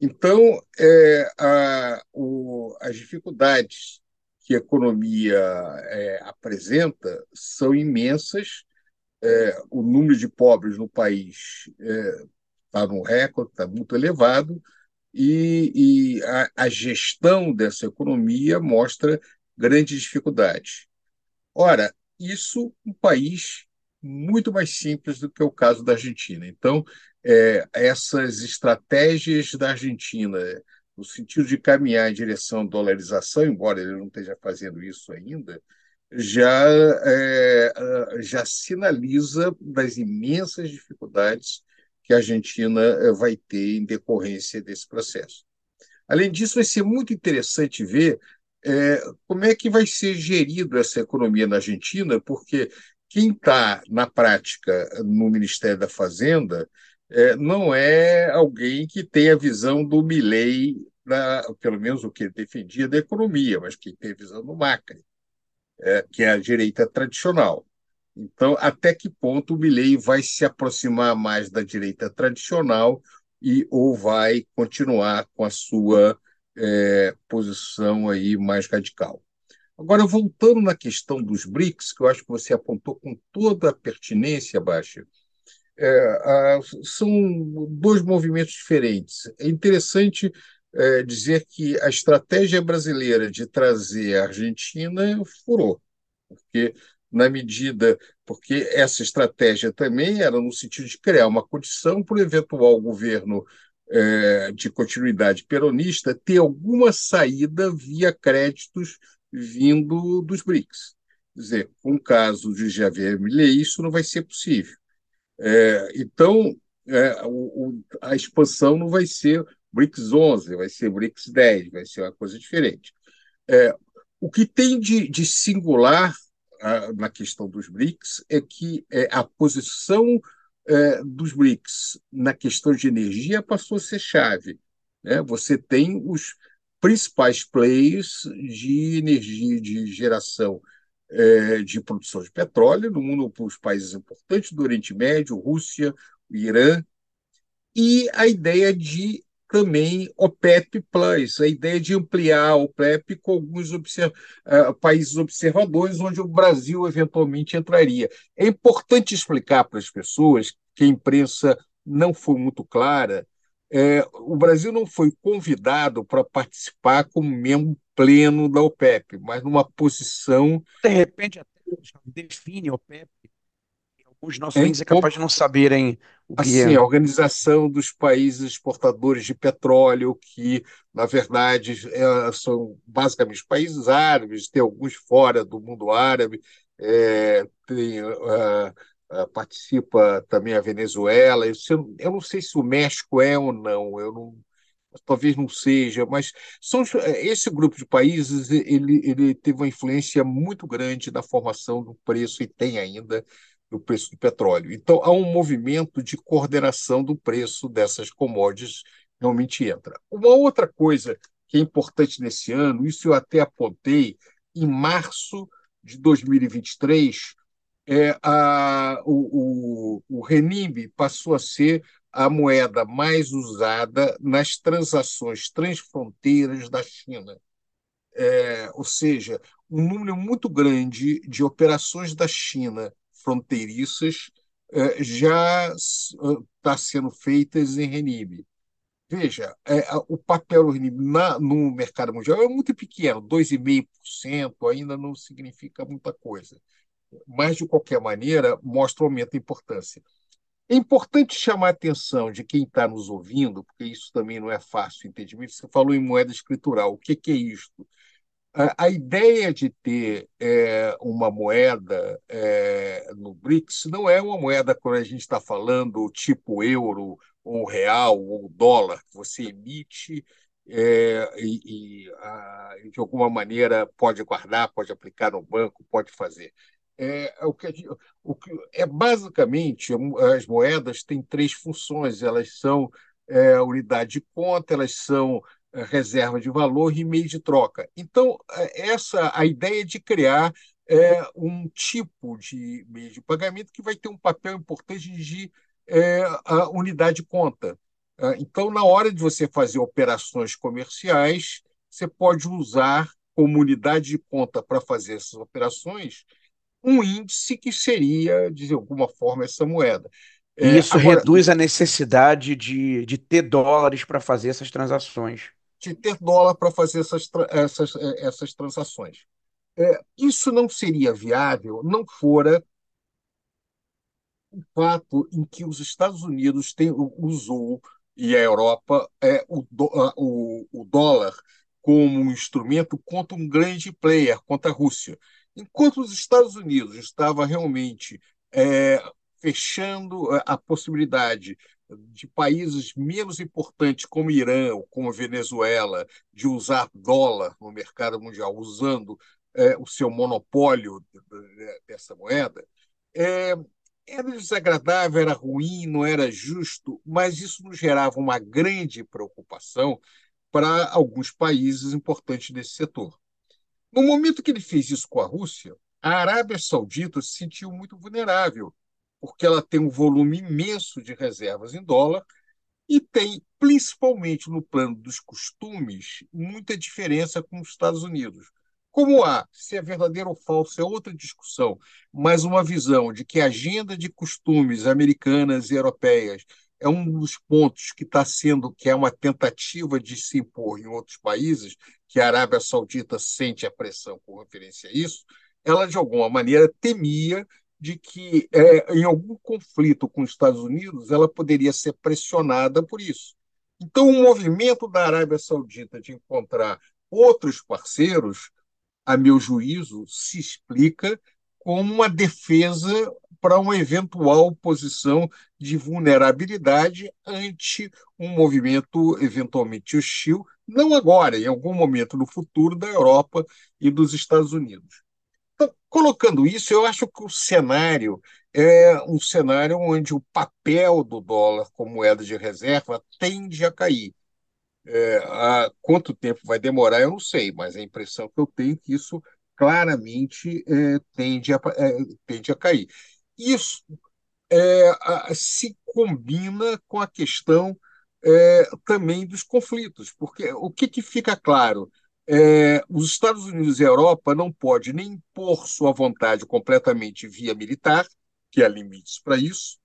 Então, é, a, o, as dificuldades que a economia é, apresenta são imensas. É, o número de pobres no país está é, no recorde, está muito elevado, e, e a, a, gestão dessa economia mostra grandes dificuldades. Ora, isso um país muito mais simples do que o caso da Argentina. Então, é, essas estratégias da Argentina, no sentido de caminhar em direção à dolarização, embora ele não esteja fazendo isso ainda, já, é, já sinaliza das imensas dificuldades que a Argentina é, vai ter em decorrência desse processo. Além disso, vai ser muito interessante ver é, como é que vai ser gerido essa economia na Argentina? Porque quem está, na prática, no Ministério da Fazenda é, não é alguém que tem a visão do Milley, pelo menos o que ele defendia da economia, mas que tem a visão do Macri, é, que é a direita tradicional. Então, até que ponto o Milley vai se aproximar mais da direita tradicional e ou vai continuar com a sua é, posição aí mais radical. Agora, voltando na questão dos BRICS, que eu acho que você apontou com toda a pertinência, Baixa, é, a, são dois movimentos diferentes. É interessante é, dizer que a estratégia brasileira de trazer a Argentina furou, porque na medida, porque essa estratégia também era no sentido de criar uma condição para o eventual governo é, de continuidade peronista, ter alguma saída via créditos vindo dos BRICS. Quer dizer, com o caso de Javier Milei, isso não vai ser possível. É, então, é, o, a expansão não vai ser BRICS 11, vai ser BRICS 10, vai ser uma coisa diferente. É, o que tem de, de singular a, na questão dos BRICS é que é, a posição é, dos BRICS na questão de energia passou a ser chave. Né? Você tem os principais players de energia de geração é, de produção de petróleo no mundo, os países importantes do Oriente Médio, Rússia, Irã, e a ideia de também OPEP Plus, a ideia de ampliar a OPEP com alguns observ uh, países observadores, onde o Brasil eventualmente entraria. É importante explicar para as pessoas que a imprensa não foi muito clara. É, o Brasil não foi convidado para participar como membro pleno da OPEP, mas numa posição. De repente, até define a OPEP os nossos ouvintes é capaz de não saberem o que assim, é. a Organização dos Países Exportadores de Petróleo, que, na verdade, é, são basicamente países árabes, tem alguns fora do mundo árabe, é, tem, uh, uh, participa também a Venezuela. Eu, eu não sei se o México é ou não, eu não talvez não seja, mas são, esse grupo de países ele, ele teve uma influência muito grande na formação do preço e tem ainda do preço do petróleo. Então, há um movimento de coordenação do preço dessas commodities realmente entra. Uma outra coisa que é importante nesse ano, isso eu até apontei, em março de 2023, é, a, o, o, o renminbi passou a ser a moeda mais usada nas transações transfronteiras da China. É, ou seja, um número muito grande de operações da China fronteiriças eh, já está sendo feitas em renminbi. Veja, é, o papel do renminbi no mercado mundial é muito pequeno, 2,5% ainda não significa muita coisa. Mas, de qualquer maneira, mostra o aumento da importância. É importante chamar a atenção de quem está nos ouvindo, porque isso também não é fácil entendimento. Você falou em moeda escritural. O que, que é isto? A, ideia de ter é, uma moeda é, no BRICS não é uma moeda quando a gente está falando tipo euro, ou real, ou dólar, que você emite é, e, e a, de alguma maneira pode guardar, pode aplicar no banco, pode fazer. É, o que, o que é basicamente as moedas têm três funções. Elas são é, unidade de conta, elas são reserva de valor e meio de troca. Então, eh, essa a ideia de criar é, um tipo de meio de pagamento que vai ter um papel importante de é, a unidade de conta. Então, na hora de você fazer operações comerciais, você pode usar como unidade de conta para fazer essas operações um índice que seria, de alguma forma, essa moeda. E isso Agora, reduz a necessidade de, de ter dólares para fazer essas transações de ter dólar para fazer essas, essas, é, essas transações. É, isso não seria viável não fora o fato em que os Estados Unidos tem, usou e a Europa é, o, o, o dólar como um instrumento contra um grande player, contra a Rússia. Enquanto os Estados Unidos estava realmente é, fechando a possibilidade de países menos importantes como Irã ou como Venezuela de usar dólar no mercado mundial, usando é, o seu monopólio dessa moeda, é, era desagradável, era ruim, não era justo, mas isso nos gerava uma grande preocupação para alguns países importantes desse setor. No momento que ele fez isso com a Rússia, a Arábia Saudita se sentiu muito vulnerável porque ela tem um volume imenso de reservas em dólar e tem, principalmente no plano dos costumes, muita diferença com os Estados Unidos. Como há, se é verdadeiro ou falso é outra discussão, mas uma visão de que a agenda de costumes americanas e europeias é um dos pontos que está sendo, que é uma tentativa de se impor em outros países, que a Arábia Saudita sente a pressão com referência a isso, ela de alguma maneira temia de que, é, em algum conflito com os Estados Unidos, ela poderia ser pressionada por isso. Então, o movimento da Arábia Saudita de encontrar outros parceiros, a meu juízo, se explica como uma defesa para uma eventual posição de vulnerabilidade ante um movimento eventualmente hostil, não agora, em algum momento no futuro, da Europa e dos Estados Unidos. Colocando isso, eu acho que o cenário é um cenário onde o papel do dólar como moeda de reserva tende a cair. É, a quanto tempo vai demorar, eu não sei, mas a impressão que eu tenho é que isso claramente é, tende, a, é, tende a cair. Isso é, a, se combina com a questão é, também dos conflitos, porque o que, que fica claro? É, os Estados Unidos e a Europa não podem nem impor sua vontade completamente via militar, que há limites para isso,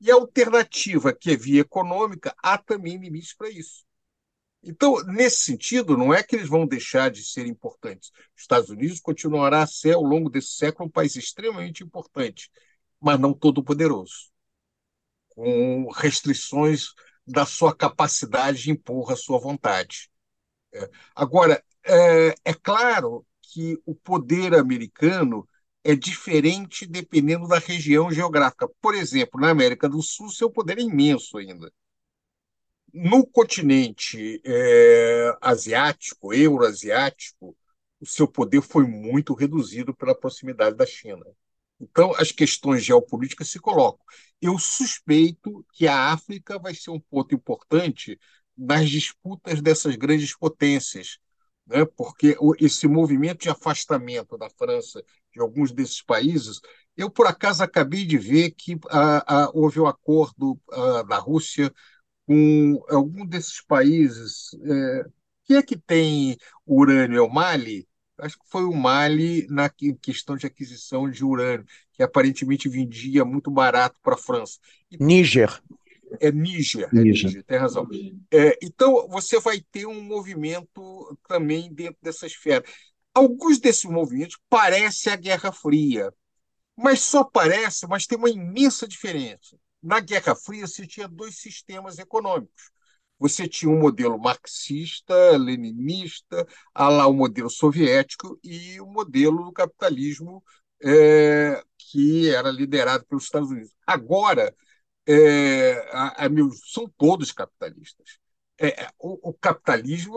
e a alternativa, que é via econômica, há também limites para isso. Então, nesse sentido, não é que eles vão deixar de ser importantes. Os Estados Unidos continuará a ser, ao longo desse século, um país extremamente importante, mas não todo poderoso, com restrições da sua capacidade de impor a sua vontade. É. Agora, é, é claro que o poder americano é diferente dependendo da região geográfica. Por exemplo, na América do Sul, seu poder é imenso ainda. No continente é, asiático, euroasiático, o seu poder foi muito reduzido pela proximidade da China. Então, as questões geopolíticas se colocam. Eu suspeito que a África vai ser um ponto importante nas disputas dessas grandes potências, né? porque esse movimento de afastamento da França de alguns desses países, eu por acaso acabei de ver que a, a, houve um acordo a, da Rússia com algum desses países. É, que é que tem urânio? É o Mali? Acho que foi o Mali na questão de aquisição de urânio, que aparentemente vendia muito barato para a França. Níger. É Níger, é Níger, tem razão. É, então, você vai ter um movimento também dentro dessa esfera. Alguns desses movimentos parecem a Guerra Fria, mas só parece, mas tem uma imensa diferença. Na Guerra Fria, se tinha dois sistemas econômicos. Você tinha um modelo marxista, leninista, há lá o modelo soviético e o modelo do capitalismo é, que era liderado pelos Estados Unidos. Agora, é, a, a, são todos capitalistas. É, o, o, capitalismo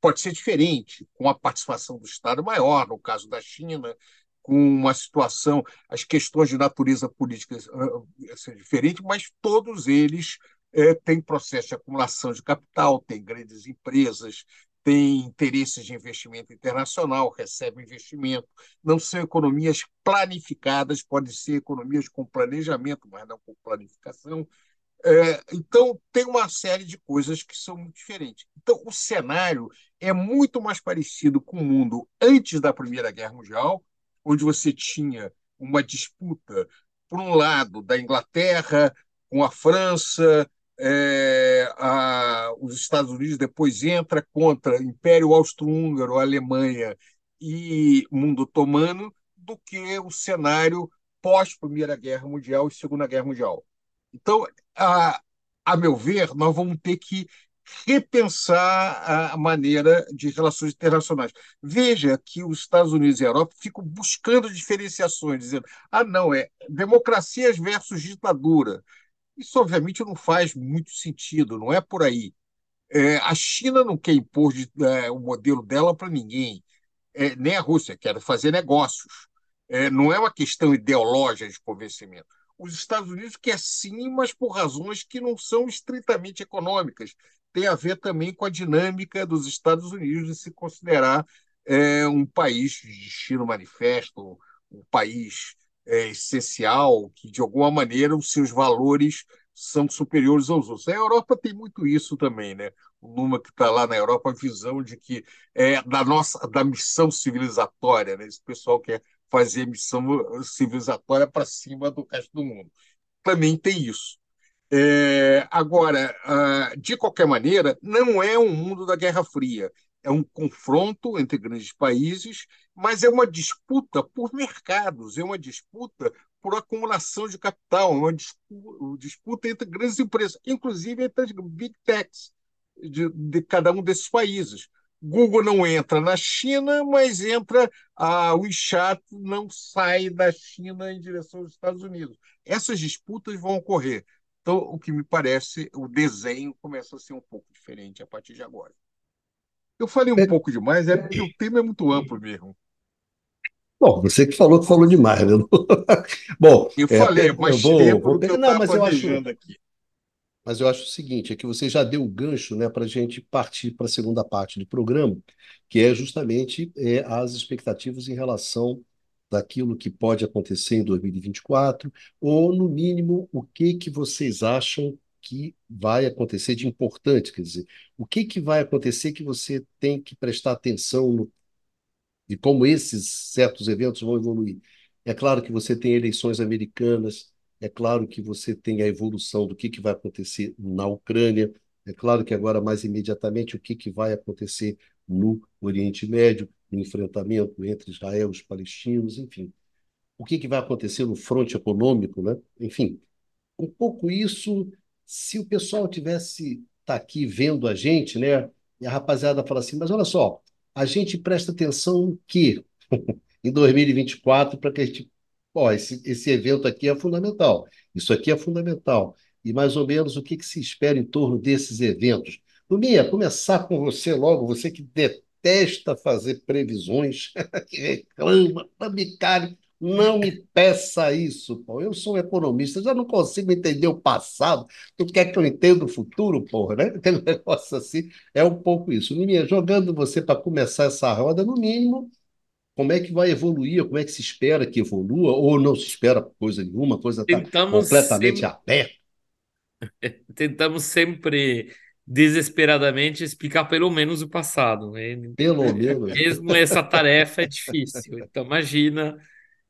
pode ser diferente, com a participação do Estado maior, no caso da China, com uma situação, as questões de natureza política uh, são diferentes, mas todos eles é, têm processo de acumulação de capital, têm grandes empresas, têm interesses de investimento internacional, recebem investimento. Não são economias planificadas, podem ser economias com planejamento, mas não com planificação. É, então, tem uma série de coisas que são muito diferentes. Então, o cenário é muito mais parecido com o mundo antes da Primeira Guerra Mundial, onde você tinha uma disputa, por um lado, da Inglaterra com a França, é, a, os Estados Unidos depois entra contra Império Austro-Húngaro, Alemanha e mundo otomano, do que o cenário pós Primeira Guerra Mundial e Segunda Guerra Mundial. Então, a, a meu ver, nós vamos ter que repensar a maneira de relações internacionais. Veja que os Estados Unidos e a Europa ficam buscando diferenciações, dizendo: ah, não, é democracias versus ditadura. Isso, obviamente, não faz muito sentido, não é por aí. É, a China não quer impor de, é, o modelo dela para ninguém, é, nem a Rússia, quer fazer negócios. É, não é uma questão ideológica de convencimento os Estados Unidos quer sim, mas por razões que não são estritamente econômicas. Tem a ver também com a dinâmica dos Estados Unidos de se considerar é, um país de destino manifesto, um país é, essencial, que de alguma maneira os seus valores são superiores aos outros. A Europa tem muito isso também, né? O Luma que está lá na Europa, a visão de que é da nossa da missão civilizatória, né? Esse pessoal quer fazer missão civilizatória para cima do resto do mundo. Também tem isso. É, agora, de qualquer maneira, não é um mundo da Guerra Fria. É um confronto entre grandes países, mas é uma disputa por mercados, é uma disputa por acumulação de capital, uma disputa entre grandes empresas, inclusive entre as big techs de, de cada um desses países. Google não entra na China, mas entra a WeChat não sai da China em direção aos Estados Unidos. Essas disputas vão ocorrer. Então, o que me parece, o desenho começa a ser um pouco diferente a partir de agora. Eu falei um é... pouco demais, é porque o tema é muito amplo mesmo. Bom, você que falou que falou demais, né? (laughs) Bom, eu falei, é, mas eu vou, vou pegar, não, mas eu acho aqui. Mas eu acho o seguinte, é que você já deu o gancho, né, para a gente partir para a segunda parte do programa, que é justamente é, as expectativas em relação daquilo que pode acontecer em 2024, ou no mínimo o que que vocês acham que vai acontecer de importante, quer dizer, o que que vai acontecer que você tem que prestar atenção no, e como esses certos eventos vão evoluir. É claro que você tem eleições americanas, é claro que você tem a evolução do que, que vai acontecer na Ucrânia, é claro que agora, mais imediatamente, o que, que vai acontecer no Oriente Médio, no enfrentamento entre Israel e os palestinos, enfim. O que, que vai acontecer no fronte econômico, né? Enfim, um pouco isso, se o pessoal tivesse tá aqui vendo a gente, né? E a rapaziada fala assim, mas olha só, a gente presta atenção quê? (laughs) em 2024 para que a gente Ó, esse, esse evento aqui é fundamental, isso aqui é fundamental. E mais ou menos o que, que se espera em torno desses eventos? Luminha, começar com você logo, você que detesta fazer previsões, (laughs) que reclama, bicário, não me peça isso, pô. Eu sou um economista, já não consigo entender o passado. Tu quer que eu entenda o futuro, porra, né? (laughs) Aquele negócio assim é um pouco isso. Luminha, jogando você para começar essa roda, no mínimo, como é que vai evoluir, como é que se espera que evolua, ou não se espera coisa nenhuma, coisa está completamente sempre... aberta. (laughs) Tentamos sempre desesperadamente explicar pelo menos o passado. Né? Pelo menos. Mesmo essa tarefa é difícil. Então, imagina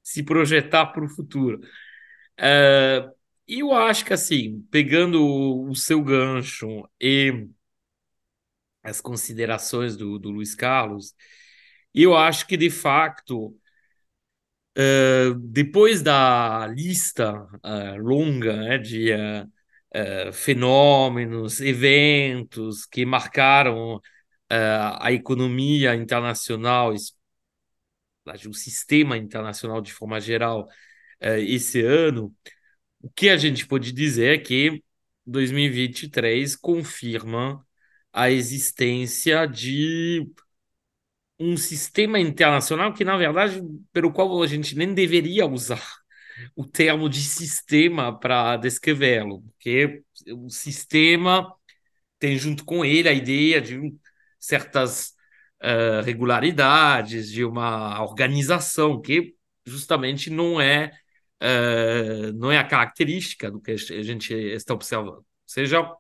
se projetar para o futuro. Uh, e eu acho que, assim, pegando o seu gancho e as considerações do, do Luiz Carlos, eu acho que, de facto, uh, depois da lista uh, longa né, de uh, fenômenos, eventos que marcaram a economia internacional, o sistema internacional de forma geral, esse ano, o que a gente pode dizer é que 2023 confirma a existência de um sistema internacional que, na verdade, pelo qual a gente nem deveria usar o termo de sistema para descrevê-lo, porque o sistema tem junto com ele a ideia de certas uh, regularidades, de uma organização que justamente não é uh, não é a característica do que a gente está observando. Ou seja,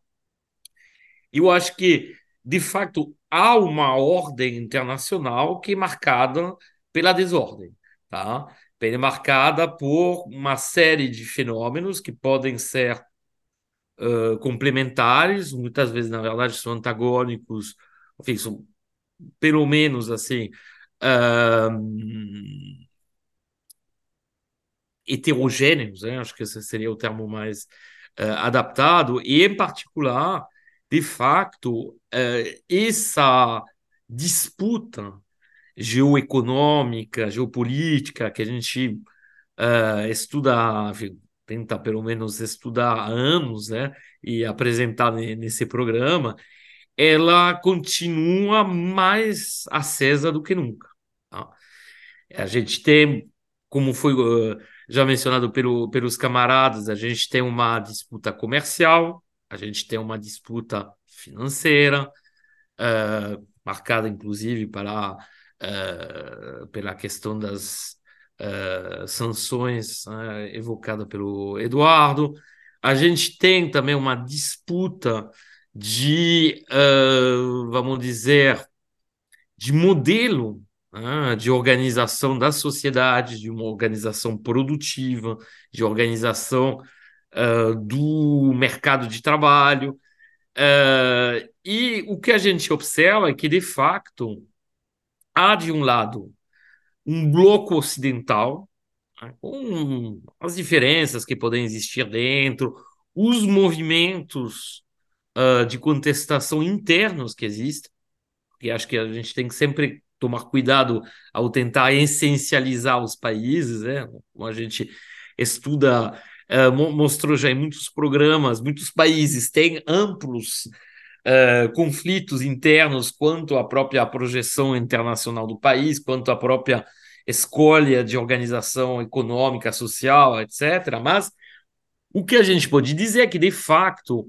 eu acho que de fato, há uma ordem internacional que é marcada pela desordem, tá? É marcada por uma série de fenômenos que podem ser uh, complementares, muitas vezes, na verdade, são antagônicos, enfim, são pelo menos assim. Uh, heterogêneos, né? acho que esse seria o termo mais uh, adaptado, e em particular de facto, eh, essa disputa geoeconômica, geopolítica que a gente uh, estuda, tenta pelo menos estudar há anos, né, e apresentar nesse programa, ela continua mais acesa do que nunca. Tá? A gente tem, como foi já mencionado pelo, pelos camaradas, a gente tem uma disputa comercial, a gente tem uma disputa financeira, uh, marcada inclusive para, uh, pela questão das uh, sanções evocada pelo Eduardo. A gente tem também uma disputa de, vamos dizer, de modelo né, de organização da sociedade, de uma organização produtiva, de organização uh, do mercado de trabalho. Uh, e o que a gente observa é que, de facto, há, de um lado, um bloco ocidental né, com as diferenças que podem existir dentro, os movimentos uh, de contestação internos que existem, e acho que a gente tem que sempre tomar cuidado ao tentar essencializar os países, né? Como a gente estuda, uh, mostrou já em muitos programas, muitos países têm amplos uh, conflitos internos quanto à própria projeção internacional do país, quanto à própria escolha de organização econômica, social, etc. Mas o que a gente pode dizer é que, de facto,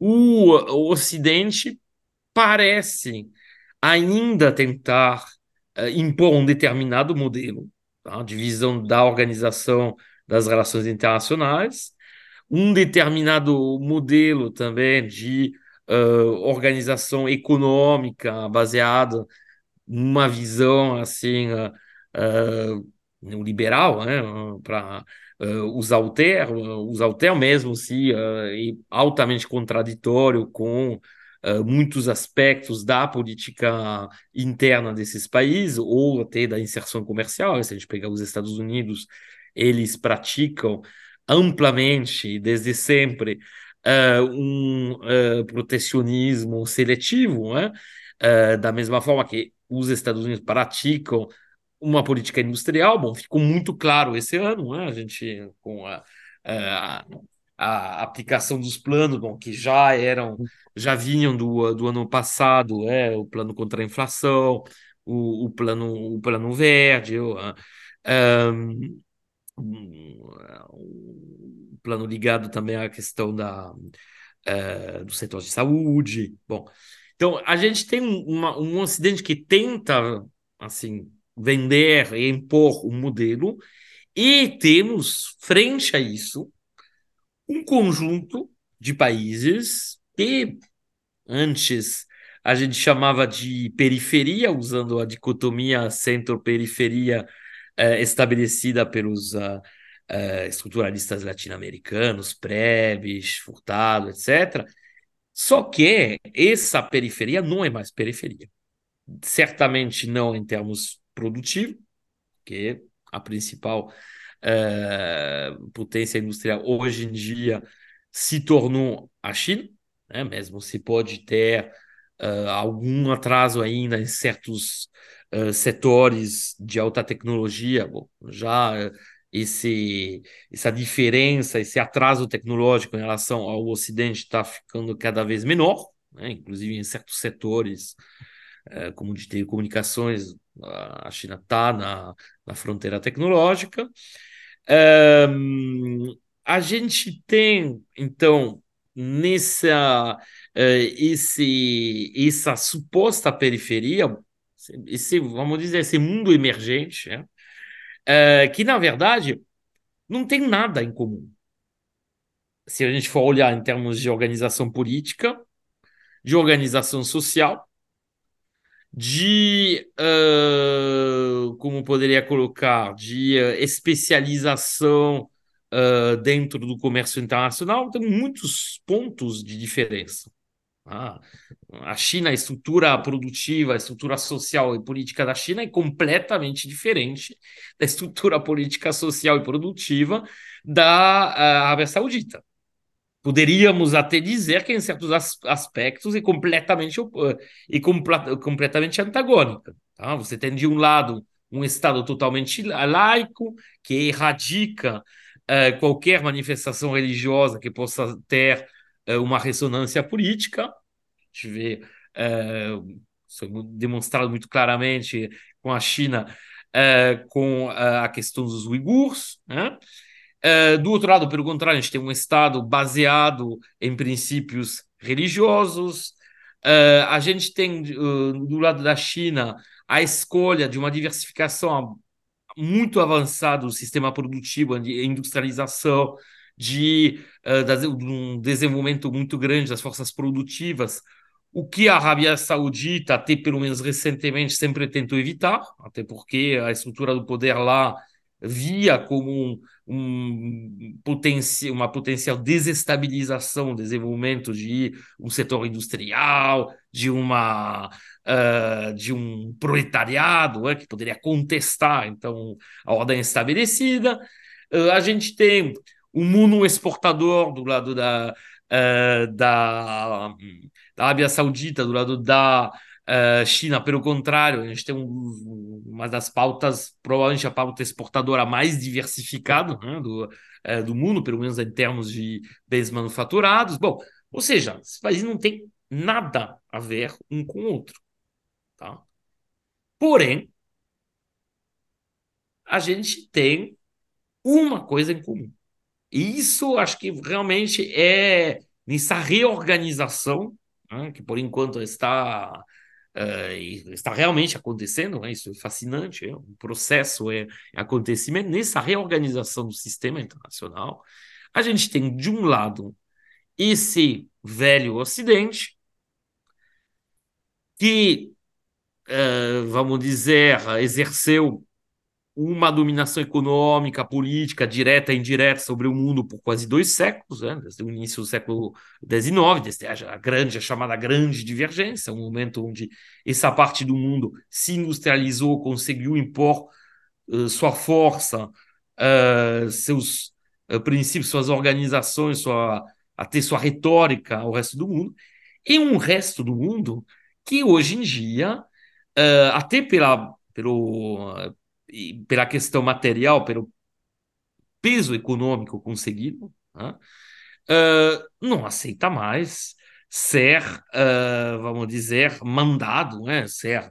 o, Ocidente parece ainda tentar uh, impor um determinado modelo, tá? divisão da organização das relações internacionais, um determinado modelo também de uh, organização econômica baseada numa visão assim uh, neoliberal, né, para uh, usar o termo, usar o termo mesmo se uh, altamente contraditório com uh, muitos aspectos da política interna desses países ou até da inserção comercial. Se a gente pegar os Estados Unidos, eles praticam amplamente desde sempre uh, um uh, protecionismo seletivo, né? Uh, da mesma forma que os Estados Unidos praticam uma política industrial, bom, ficou muito claro esse ano, né? A gente com a, a, a aplicação dos planos, bom, que já eram, já vinham do, do ano passado, é, o plano contra a inflação, o, o plano, o plano verde, o, um, um, plano ligado também à questão da, uh, do setor de saúde, bom. Então, a gente tem uma, um acidente que tenta, assim, vender e impor um modelo, e temos, frente a isso, um conjunto de países que antes a gente chamava de periferia, usando a dicotomia centro-periferia eh, estabelecida pelos uh, uh, estruturalistas latino-americanos, Preves, Furtado, etc. Só que essa periferia não é mais periferia. Certamente não em termos produtivo, que a principal uh, potência industrial hoje em dia se tornou a China, né? mesmo se pode ter uh, algum atraso ainda em certos uh, setores de alta tecnologia, bom, já esse, essa diferença, esse atraso tecnológico em relação ao Ocidente está ficando cada vez menor, né? inclusive em certos setores, como de telecomunicações, a China está na, na fronteira tecnológica. Um, a gente tem, então, nessa uh, esse, essa suposta periferia, esse, vamos dizer, esse mundo emergente, né? uh, que, na verdade, não tem nada em comum. Se a gente for olhar em termos de organização política, de organização social, de uh, como poderia colocar de uh, especialização uh, dentro do comércio internacional tem muitos pontos de diferença. Ah, a China a estrutura produtiva a estrutura social e política da China é completamente diferente da estrutura política social e produtiva da Arábia Saudita Poderíamos até dizer que, em certos aspectos, é completamente, é completamente antagônica. Tá? Você tem, de um lado, um Estado totalmente laico, que erradica uh, qualquer manifestação religiosa que possa ter uh, uma ressonância política. A gente vê, uh, demonstrado muito claramente com a China, com a questão dos uigures, né? Uh, do outro lado, pelo contrário, a gente tem um Estado baseado em princípios religiosos. Uh, a gente tem, uh, do lado da China, a escolha de uma diversificação muito avançada do sistema produtivo, de industrialização, de, de um desenvolvimento muito grande das forças produtivas, o que a Arábia Saudita, até pelo menos recentemente, sempre tentou evitar, até porque a estrutura do poder lá via como um, um potenci uma potencial desestabilização, desenvolvimento de um setor industrial, de uma uh, de um proletariado uh, que poderia contestar então a ordem estabelecida. Uh, a gente tem o mundo exportador do lado da, da, da Arábia Saudita, do lado da Uh, China, pelo contrário, a gente tem um, uma das pautas, provavelmente a pauta exportadora mais diversificada né, do, uh, do mundo, pelo menos em termos de bens manufaturados. Bom, ou seja, esse país não tem nada a ver um com o outro. Tá? Porém, a gente tem uma coisa em comum. E isso acho que realmente é nessa reorganização, né, que por enquanto está Uh, está realmente acontecendo, né? isso é fascinante, é um processo, é, é acontecimento nessa reorganização do sistema internacional. A gente tem, de um lado, esse velho Ocidente, que, uh, vamos dizer, exerceu uma dominação econômica, política, direta e indireta sobre o mundo por quase dois séculos, né? desde o início do século XIX, desde a grande, a chamada grande divergência, um momento onde essa parte do mundo se industrializou, conseguiu impor uh, sua força, uh, seus uh, princípios, suas organizações, sua, até sua retórica ao resto do mundo, e um resto do mundo que hoje em dia, até pela, pelo pela questão material, pelo peso econômico conseguido, né? uh, não aceita mais ser, uh, vamos dizer, mandado, né? ser,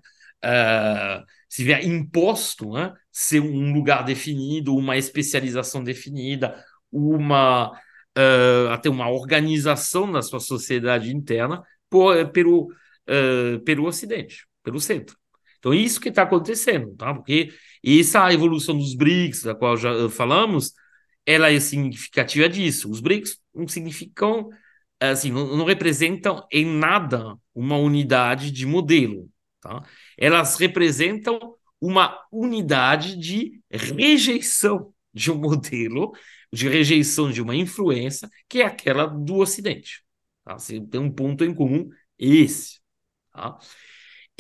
uh, se vier imposto, né? ser um lugar definido, uma especialização definida, uma até uma organização da sua sociedade interna por, pelo, pelo Ocidente, pelo centro. Então, isso que está acontecendo, tá? Porque essa evolução dos BRICS, da qual já eh, falamos, ela é significativa disso. Os BRICS não significam, assim, não, não representam em nada uma unidade de modelo, tá? Elas representam uma unidade de rejeição de um modelo, de rejeição de uma influência, que é aquela do Ocidente. Tá? Assim, tem um ponto em comum esse. Tá?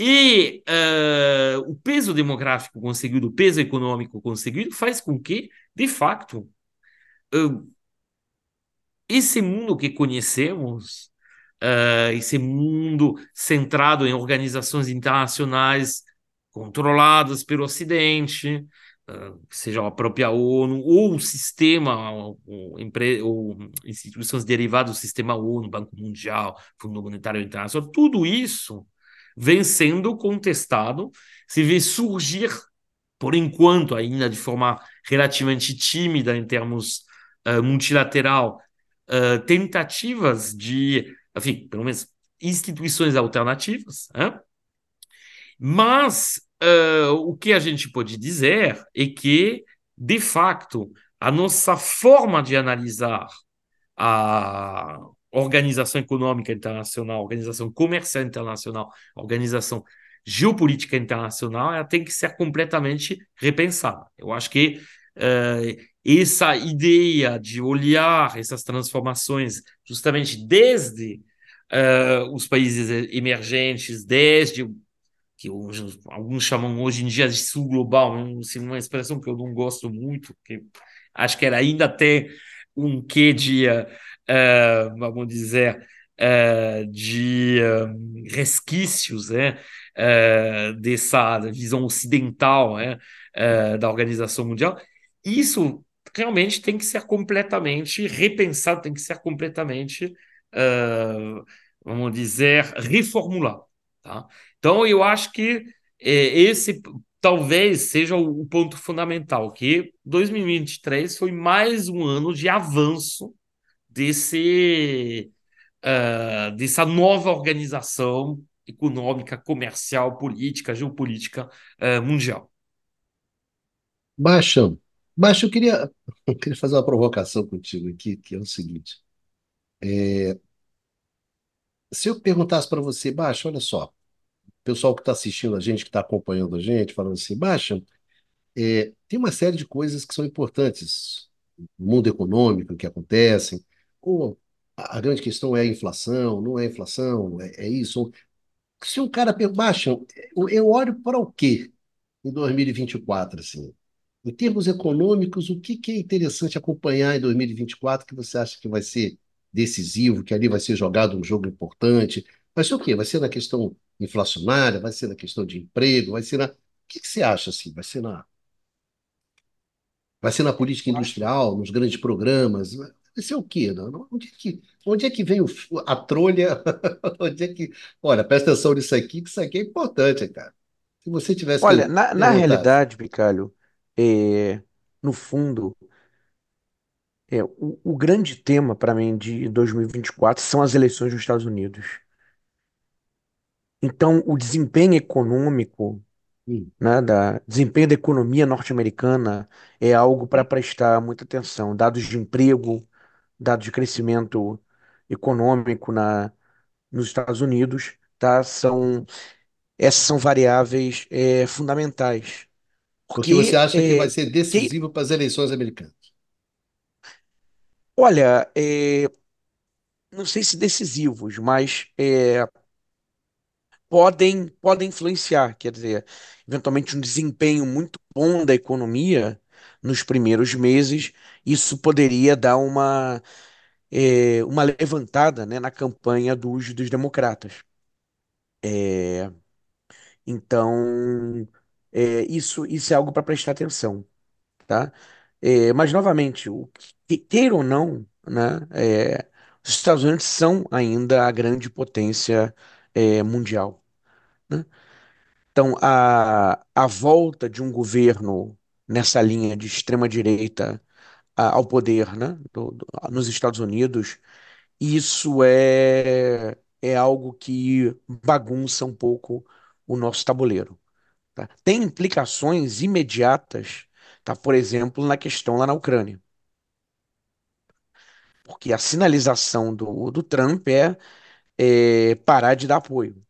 E uh, o peso demográfico conseguido, o peso econômico conseguido, faz com que, de facto, uh, esse mundo que conhecemos, uh, esse mundo centrado em organizações internacionais controladas pelo Ocidente, seja a própria ONU, ou o sistema, ou, ou instituições derivadas do sistema ONU, Banco Mundial, Fundo Monetário Internacional, tudo isso vem sendo contestado, se vê surgir, por enquanto, ainda de forma relativamente tímida em termos uh, multilateral, uh, tentativas de, enfim, pelo menos instituições alternativas, né? mas uh, o que a gente pode dizer é que, de facto, a nossa forma de analisar a, organização econômica internacional, organização comercial internacional, organização geopolítica internacional, ela tem que ser completamente repensada. Eu acho que uh, essa ideia de olhar essas transformações justamente desde uh, os países emergentes, desde que hoje, alguns chamam hoje em dia de sul global, assim, uma expressão que eu não gosto muito, que acho que era ainda até um quê de uh, uh, vamos dizer, uh, de um, resquícios né, uh, dessa visão ocidental né, da Organização Mundial, isso realmente tem que ser completamente repensado, tem que ser completamente, vamos dizer, reformulado. Tá? Então, eu acho que esse talvez seja o ponto fundamental, que 2023 foi mais um ano de avanço desse, uh, dessa nova organização econômica, comercial, política, geopolítica uh, mundial. Baixa, Baixa, eu queria, eu queria fazer uma provocação contigo aqui, que é o seguinte. É, se eu perguntasse para você, Baixa, olha só, o pessoal que está assistindo a gente, que está acompanhando a gente, falando assim, Baixa, É, tem uma série de coisas que são importantes no mundo econômico que acontecem. Ou a, a grande questão é a inflação, não é inflação, é, é isso. Se um cara baixa, eu, eu olho para o quê em 2024, assim? Em termos econômicos, o que, que é interessante acompanhar em 2024 que você acha que vai ser decisivo, que ali vai ser jogado um jogo importante? Vai ser o quê? Vai ser na questão inflacionária? Vai ser na questão de emprego? Vai ser na. O que, que você acha assim? Vai ser na Vai ser na política industrial, nos grandes programas? Ser o quê? Não? Onde é que, onde é que vem o, a trolha? (laughs) Onde é que. Olha, presta atenção nisso aqui, que isso aqui é importante, cara. Se você tivesse Olha, na, na perguntar. realidade, Bicalho, é, no fundo, é, o, o grande tema para mim de 2024 são as eleições nos Estados Unidos. Então, o desempenho econômico, Hum, né, da, desempenho da economia norte-americana é algo para prestar muita atenção. Dados de emprego, dados de crescimento econômico na, nos Estados Unidos, tá, são, essas são variáveis é, fundamentais. porque você Porque, acha que vai é, ser que, decisivo para as eleições americanas? olha, é, não sei se decisivos, mas é, podem, podem influenciar. Quer dizer, eventualmente um desempenho muito bom da economia nos primeiros meses, isso poderia dar uma, é, uma levantada, né, na campanha dos, dos democratas. É, então, é, isso, isso é algo para prestar atenção, tá? É, mas, novamente, o que, queira ou não, né, é, os Estados Unidos são ainda a grande potência, é, mundial, né? Então, a, a volta de um governo nessa linha de extrema-direita ao poder, né, do- do- nos Estados Unidos, isso é, é algo que bagunça um pouco o nosso tabuleiro, tá? Tem implicações imediatas, tá? Por exemplo, na questão lá na Ucrânia, porque a sinalização do, do Trump é, é parar de dar apoio,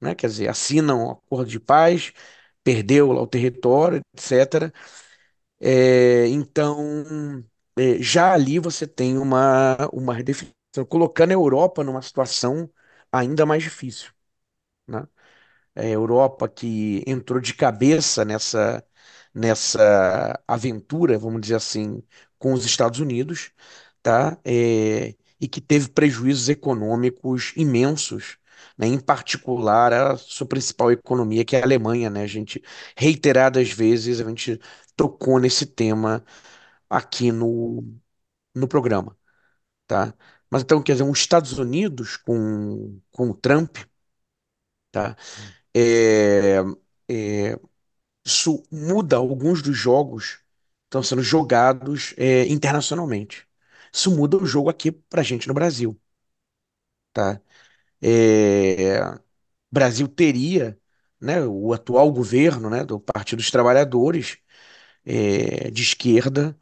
né? Quer dizer, assinam um acordo de paz, perdeu lá o território, etc. É, então, é, já ali você tem uma, uma redefinição, colocando a Europa numa situação ainda mais difícil, né? É, a Europa que entrou de cabeça nessa, nessa aventura, vamos dizer assim, com os Estados Unidos, tá? É, e que teve prejuízos econômicos imensos, né? Em particular a sua principal economia, que é a Alemanha, né? A gente, reiteradas vezes, a gente tocou nesse tema aqui no, no programa, tá? Mas então, quer dizer, os Estados Unidos com, com o Trump, tá? É, é, isso muda alguns dos jogos que estão sendo jogados é, internacionalmente. Isso muda o jogo aqui pra gente no Brasil, tá? É, Brasil teria, né, o atual governo, né, do Partido dos Trabalhadores, é, de esquerda,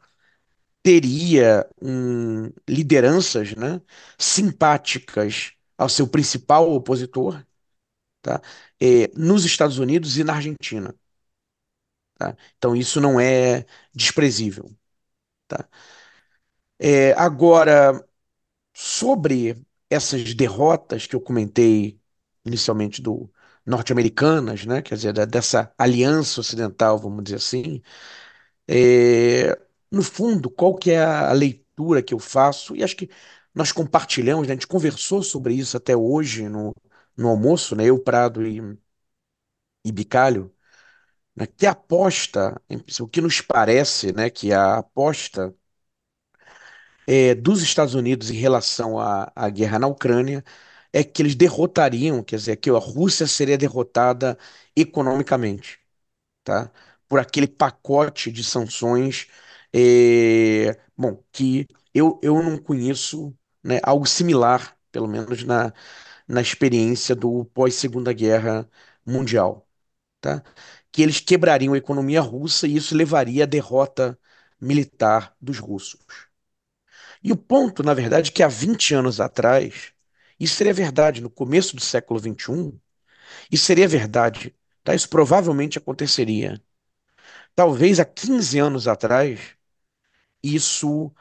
teria um, lideranças, né, simpáticas ao seu principal opositor, tá? É, nos Estados Unidos e na Argentina, tá? Então isso não é desprezível, tá? É, agora, sobre essas derrotas que eu comentei inicialmente do norte-americanas, né? Quer dizer, dessa aliança ocidental, vamos dizer assim, É, no fundo, qual que é a leitura que eu faço? E acho que nós compartilhamos, né? A gente conversou sobre isso até hoje no, no almoço, né? Eu, Prado e, e Bicalho, né? Que aposta, o que nos parece, né? Que a aposta é, dos Estados Unidos em relação à, à guerra na Ucrânia é que eles derrotariam, quer dizer, que a Rússia seria derrotada economicamente. tá? Por aquele pacote de sanções, é, bom, que eu, eu não conheço, né, algo similar, pelo menos na, na experiência do pós-Segunda Guerra Mundial, tá? Que eles quebrariam a economia russa e isso levaria à derrota militar dos russos. E o ponto, na verdade, é que há 20 anos atrás, isso seria verdade no começo do século XXI, isso seria verdade, tá? Isso provavelmente aconteceria talvez há 15 anos atrás isso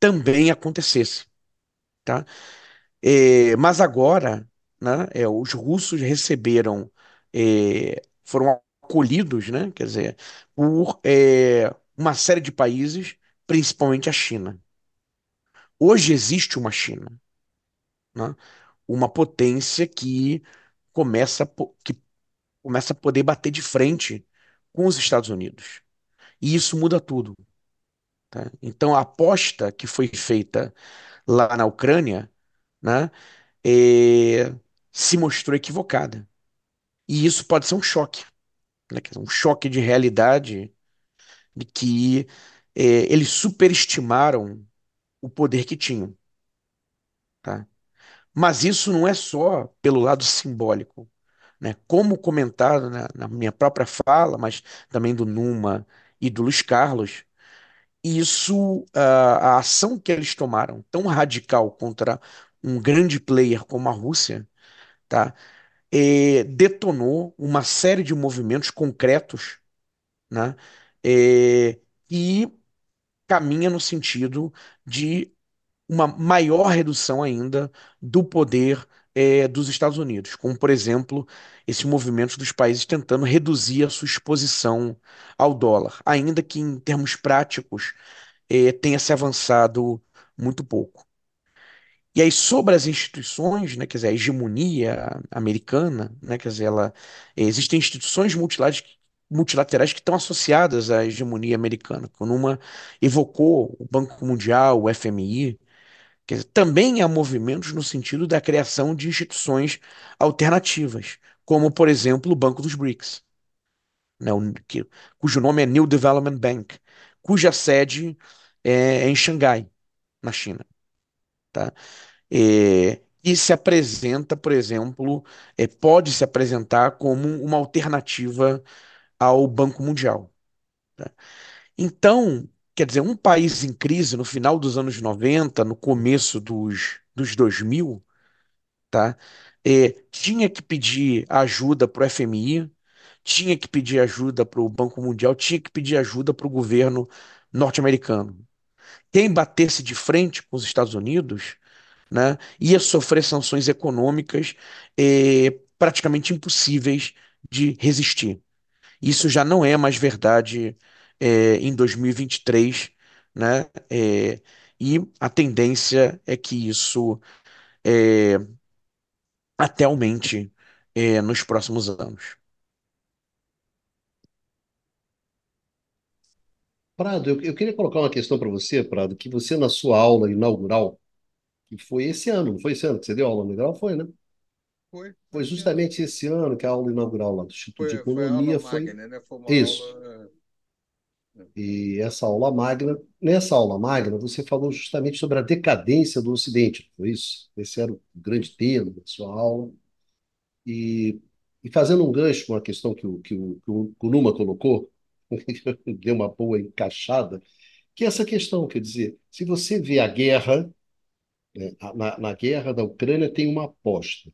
também acontecesse, tá? É, mas agora, né, é, os russos receberam, é, foram acolhidos, né, quer dizer, por é, uma série de países, principalmente a China. Hoje existe uma China, né, uma potência que começa, que começa a poder bater de frente com os Estados Unidos. E isso muda tudo, tá? Então, a aposta que foi feita lá na Ucrânia, né, é, se mostrou equivocada. E isso pode ser um choque, né? Um choque de realidade de que é, eles superestimaram o poder que tinham, tá? Mas isso não é só pelo lado simbólico, né? Como comentado na, na minha própria fala, mas também do Numa e do Luiz Carlos, isso, a, a ação que eles tomaram, tão radical contra um grande player como a Rússia, tá? eh, detonou uma série de movimentos concretos, né, eh, e caminha no sentido de uma maior redução ainda do poder eh, dos Estados Unidos, como, por exemplo, esses movimentos dos países tentando reduzir a sua exposição ao dólar, ainda que em termos práticos eh, tenha se avançado muito pouco. E aí, sobre as instituições, né, quer dizer, a hegemonia americana, né, quer dizer, ela, existem instituições multilaterais, multilaterais que estão associadas à hegemonia americana. Quando uma evocou o Banco Mundial, o FMI, quer dizer, também há movimentos no sentido da criação de instituições alternativas, como, por exemplo, o Banco dos BRICS, né, que- cujo nome é New Development Bank, cuja sede é em Xangai, na China. tá? é, e se apresenta, por exemplo, é, pode se apresentar como uma alternativa ao Banco Mundial. tá? Então, quer dizer, um país em crise no final dos anos 90, no começo dos, dos 2000, tá? É, tinha que pedir ajuda para o FMI, tinha que pedir ajuda para o Banco Mundial, tinha que pedir ajuda para o governo norte-americano. Quem batesse de frente com os Estados Unidos né, ia sofrer sanções econômicas eh, praticamente impossíveis de resistir. Isso já não é mais verdade eh, em 2023, né, eh, e a tendência é que isso eh, até aumente eh, nos próximos anos. Prado, eu, eu queria colocar uma questão para você, Prado, que você, na sua aula inaugural, que foi esse ano, não foi esse ano que você deu aula inaugural? Foi, né? Foi, Foi justamente esse ano que a aula inaugural lá do Instituto de Foi, Economia foi magna, né? Foi isso. aula. né? E essa aula magna, nessa aula magna, você falou justamente sobre a decadência do Ocidente, foi isso? Esse era o grande tema da sua aula. E, e fazendo um gancho com a questão que o, que o, que o Numa colocou, (laughs) deu uma boa encaixada, que é essa questão, quer dizer, se você vê a guerra, né, na, na guerra da Ucrânia tem uma aposta,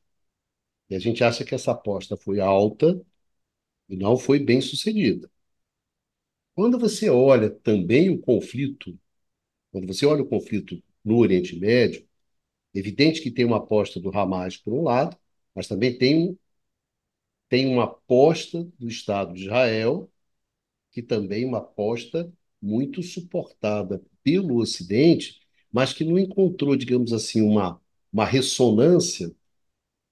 e a gente acha que essa aposta foi alta e não foi bem sucedida. Quando você olha também o conflito, quando você olha o conflito no Oriente Médio, evidente que tem uma aposta do Hamas por um lado, mas também tem, tem uma aposta do Estado de Israel, que também é uma aposta muito suportada pelo Ocidente, mas que não encontrou, digamos assim, uma, uma ressonância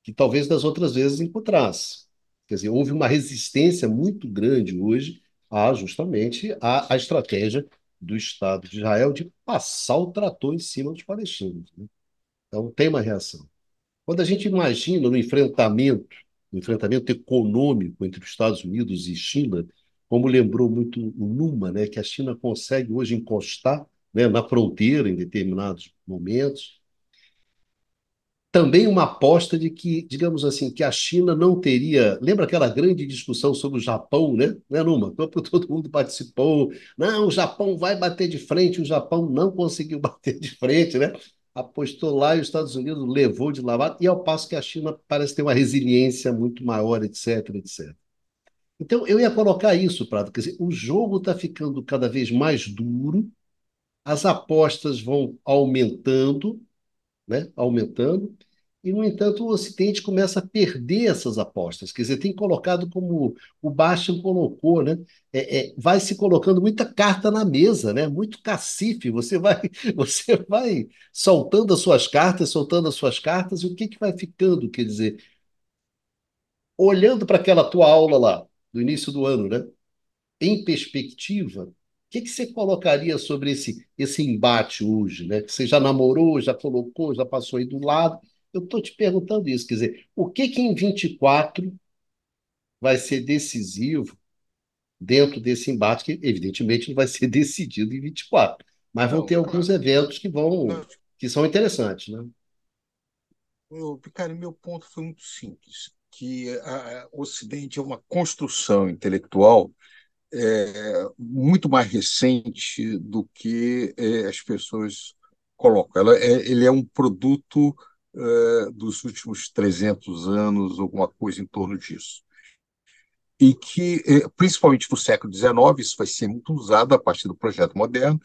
que talvez das outras vezes encontrasse. Quer dizer, houve uma resistência muito grande hoje a justamente a, a estratégia do Estado de Israel de passar o trator em cima dos palestinos. né? Então tem uma reação. Quando a gente imagina no enfrentamento, no enfrentamento econômico entre os Estados Unidos e China, como lembrou muito o Numa, né, que a China consegue hoje encostar, né, na fronteira em determinados momentos, também uma aposta de que, digamos assim, que a China não teria. Lembra aquela grande discussão sobre o Japão, né? Né, Numa? (laughs) Todo mundo participou. Não, o Japão vai bater de frente, o Japão não conseguiu (laughs) bater de frente, né? Apostou lá e os Estados Unidos levou de lavada, e ao passo que a China parece ter uma resiliência muito maior, etc, etc. Então, eu ia colocar isso, Prado. Quer dizer, o jogo está ficando cada vez mais duro, as apostas vão aumentando, né? Aumentando, e, no entanto, o Ocidente começa a perder essas apostas. Quer dizer, tem colocado como o Bastian colocou, né? É, é, vai se colocando muita carta na mesa, né? Muito cacife. Você vai, (laughs) você vai soltando as suas cartas, soltando as suas cartas, e o que, que vai ficando? Quer dizer, olhando para aquela tua aula lá, do início do ano, né? Em perspectiva, que, que você colocaria sobre esse, esse embate hoje, né? Que você já namorou, já colocou, já passou aí do lado eu estou te perguntando isso, quer dizer, o que que em 24 vai ser decisivo dentro desse embate, que evidentemente não vai ser (laughs) decidido em 24, mas vão Não, ter alguns claro. eventos que vão, Não, que são interessantes, né? eu, cara, meu ponto foi muito simples, que a- a- o Ocidente é uma construção intelectual é, muito mais recente do que é, as pessoas colocam. Ela é, ele é um produto é, dos últimos 300 anos, alguma coisa em torno disso. E que, é, principalmente no século XIX, isso vai ser muito usado a partir do projeto moderno,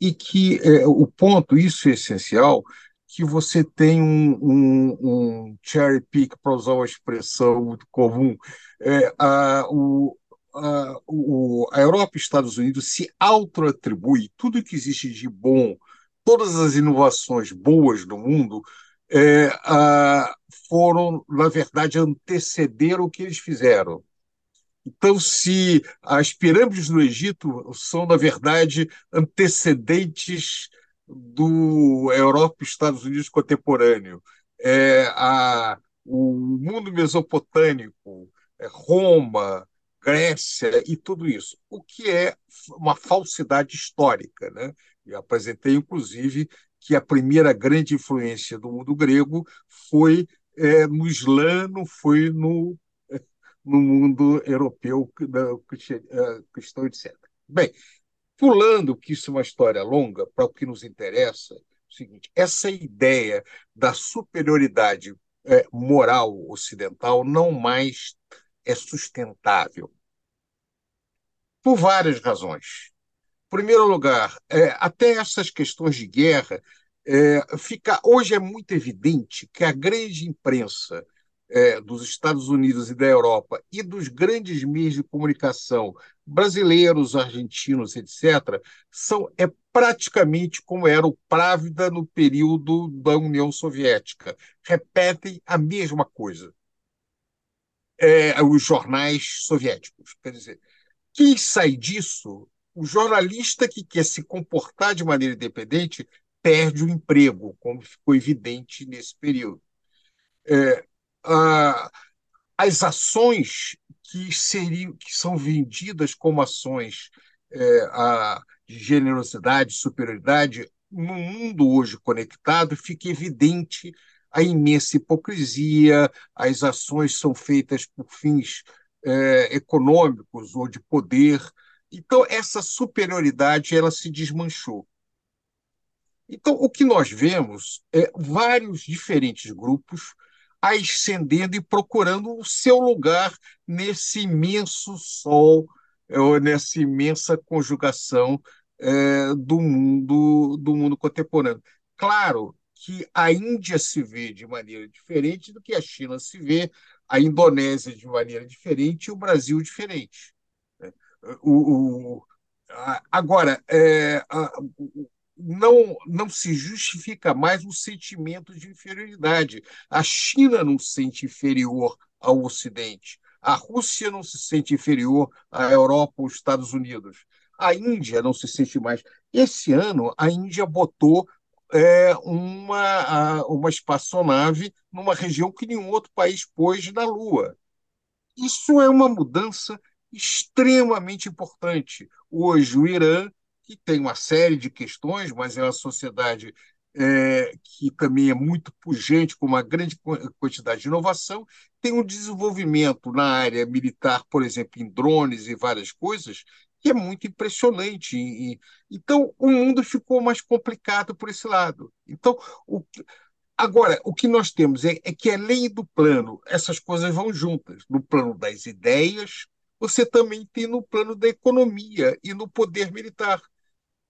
e que é, o ponto, isso é essencial, que você tem um, um, um cherry pick, para usar uma expressão muito comum, é, a, o, a, o, a Europa e os Estados Unidos se auto-atribui tudo que existe de bom, todas as inovações boas do mundo, é, a, foram, na verdade, anteceder o que eles fizeram. Então, se as pirâmides do Egito são, na verdade, antecedentes do Europa e Estados Unidos contemporâneo, é, a, o mundo mesopotâmico, é, Roma, Grécia e tudo isso, o que é uma falsidade histórica. Né? Eu apresentei, inclusive, que a primeira grande influência do mundo grego foi é, no Islã, não foi no (laughs) no mundo europeu cristão, etc. Bem, pulando que isso é uma história longa, para o que nos interessa, é o seguinte: essa ideia da superioridade é, moral ocidental não mais é sustentável. Por várias razões. Em primeiro lugar, é, até essas questões de guerra, é, fica, hoje é muito evidente que a grande imprensa é, dos Estados Unidos e da Europa e dos grandes meios de comunicação brasileiros, argentinos, etc., são é praticamente como era o Právida no período da União Soviética. Repetem a mesma coisa. É, os jornais soviéticos. Quer dizer, quem sai disso, o jornalista que quer se comportar de maneira independente perde o emprego, como ficou evidente nesse período. É, a, as ações que seriam que são vendidas como ações é, a, de generosidade, superioridade, no mundo hoje conectado, fica evidente a imensa hipocrisia, as ações são feitas por fins é, econômicos ou de poder. Então, essa superioridade ela se desmanchou. Então, o que nós vemos é vários diferentes grupos ascendendo e procurando o seu lugar nesse imenso sol, nessa imensa conjugação é, do mundo do mundo contemporâneo. Claro que a Índia se vê de maneira diferente do que a China se vê, a Indonésia de maneira diferente e o Brasil diferente. Né? O, o, agora, é, a, não, não se justifica mais o sentimento de inferioridade. A China não se sente inferior ao Ocidente. A Rússia não se sente inferior à Europa ou aos Estados Unidos. A Índia não se sente mais. Esse ano, a Índia botou é, uma, uma espaçonave numa região que nenhum outro país pôs na Lua. Isso é uma mudança extremamente importante. Hoje, o Irã que tem uma série de questões, mas é uma sociedade é, que também é muito pujante, com uma grande quantidade de inovação, tem um desenvolvimento na área militar, por exemplo, em drones e várias coisas, que é muito impressionante. E, então, o mundo ficou mais complicado por esse lado. Então, o, agora, o que nós temos é, é que, além do plano, essas coisas vão juntas no plano das ideias, você também tem no plano da economia e no poder militar.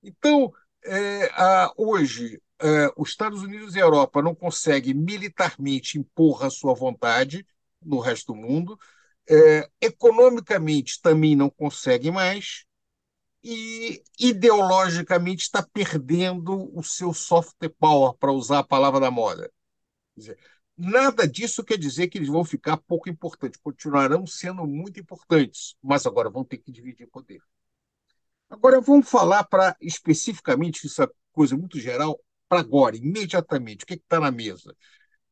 Então, é, a, hoje, é, os Estados Unidos e a Europa não conseguem militarmente impor a sua vontade no resto do mundo, é, economicamente também não conseguem mais, e ideologicamente está perdendo o seu soft power, para usar a palavra da moda. Dizer, nada disso quer dizer que eles vão ficar pouco importantes, continuarão sendo muito importantes, mas agora vão ter que dividir poder. Agora vamos falar para especificamente essa é coisa muito geral para agora, imediatamente. O que é está na mesa?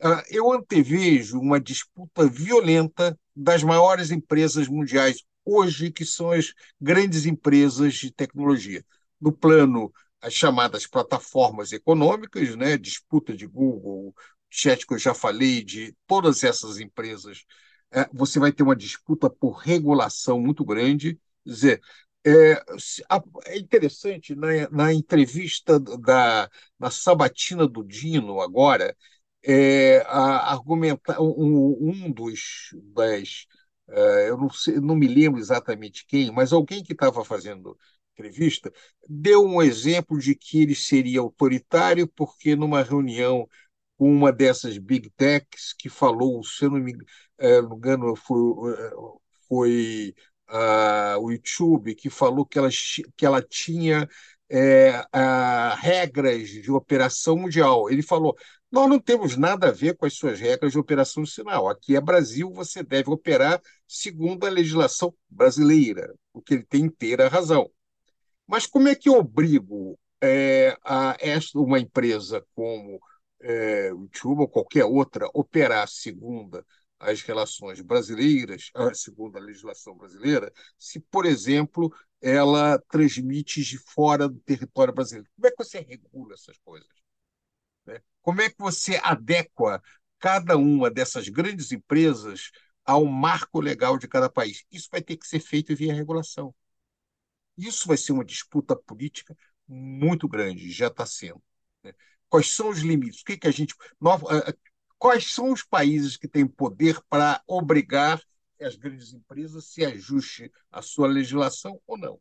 Uh, eu antevejo uma disputa violenta das maiores empresas mundiais hoje, que são as grandes empresas de tecnologia. No plano, as chamadas plataformas econômicas, né? disputa de Google, chat que eu já falei, de todas essas empresas, é, você vai ter uma disputa por regulação muito grande. Quer dizer, é, é interessante, na, na entrevista da na sabatina do Dino, agora, é, a, argumentar, um, um dos das eu não, sei, não me lembro exatamente quem, mas alguém que estava fazendo entrevista deu um exemplo de que ele seria autoritário porque numa reunião com uma dessas big techs que falou, se eu não me é, engano, foi, foi uh, o YouTube que falou que ela, que ela tinha é, uh, regras de operação mundial. Ele falou: nós não temos nada a ver com as suas regras de operação sinal. Aqui é Brasil, você deve operar segundo a legislação brasileira, o que ele tem inteira razão. Mas como é que eu obrigo é, a esta, uma empresa como é, o YouTube ou qualquer outra operar segundo as relações brasileiras, segundo a legislação brasileira, se, por exemplo, ela transmite de fora do território brasileiro? Como é que você regula essas coisas? Como é que você adequa cada uma dessas grandes empresas ao marco legal de cada país? Isso vai ter que ser feito via regulação. Isso vai ser uma disputa política muito grande, já está sendo. Né? Quais são os limites? O que, que a gente. Eh, eh, quais são os países que têm poder para obrigar as grandes empresas se ajuste à sua legislação ou não?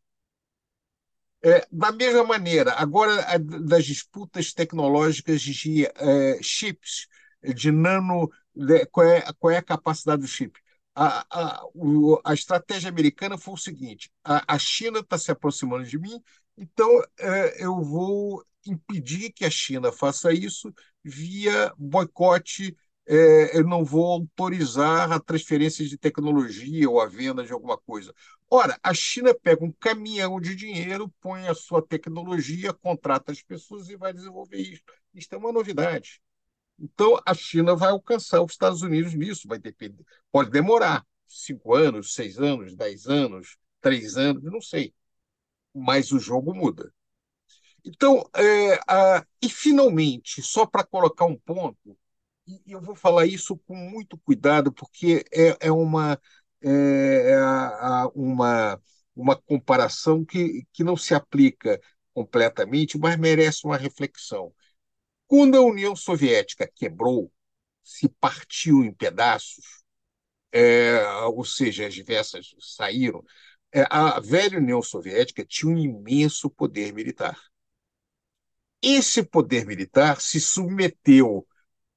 É, da mesma maneira, agora das disputas tecnológicas de é, chips, de nano, de, qual, é, qual é a capacidade do chip? A, a, o, a estratégia americana foi o seguinte: a, a China está se aproximando de mim, então é, eu vou impedir que a China faça isso via boicote é, eu não vou autorizar a transferência de tecnologia ou a venda de alguma coisa. Ora, a China pega um caminhão de dinheiro, põe a sua tecnologia, contrata as pessoas e vai desenvolver isso. Isso é uma novidade. Então, a China vai alcançar os Estados Unidos nisso, vai depender. Pode demorar cinco anos, seis anos, dez anos, três anos, não sei. Mas o jogo muda. Então, é, a, e finalmente, só para colocar um ponto, e eu vou falar isso com muito cuidado, porque é, é uma, é, é uma, uma comparação que, que não se aplica completamente, mas merece uma reflexão. Quando a União Soviética quebrou, se partiu em pedaços, é, ou seja, as diversas saíram, é, a velha União Soviética tinha um imenso poder militar. Esse poder militar se submeteu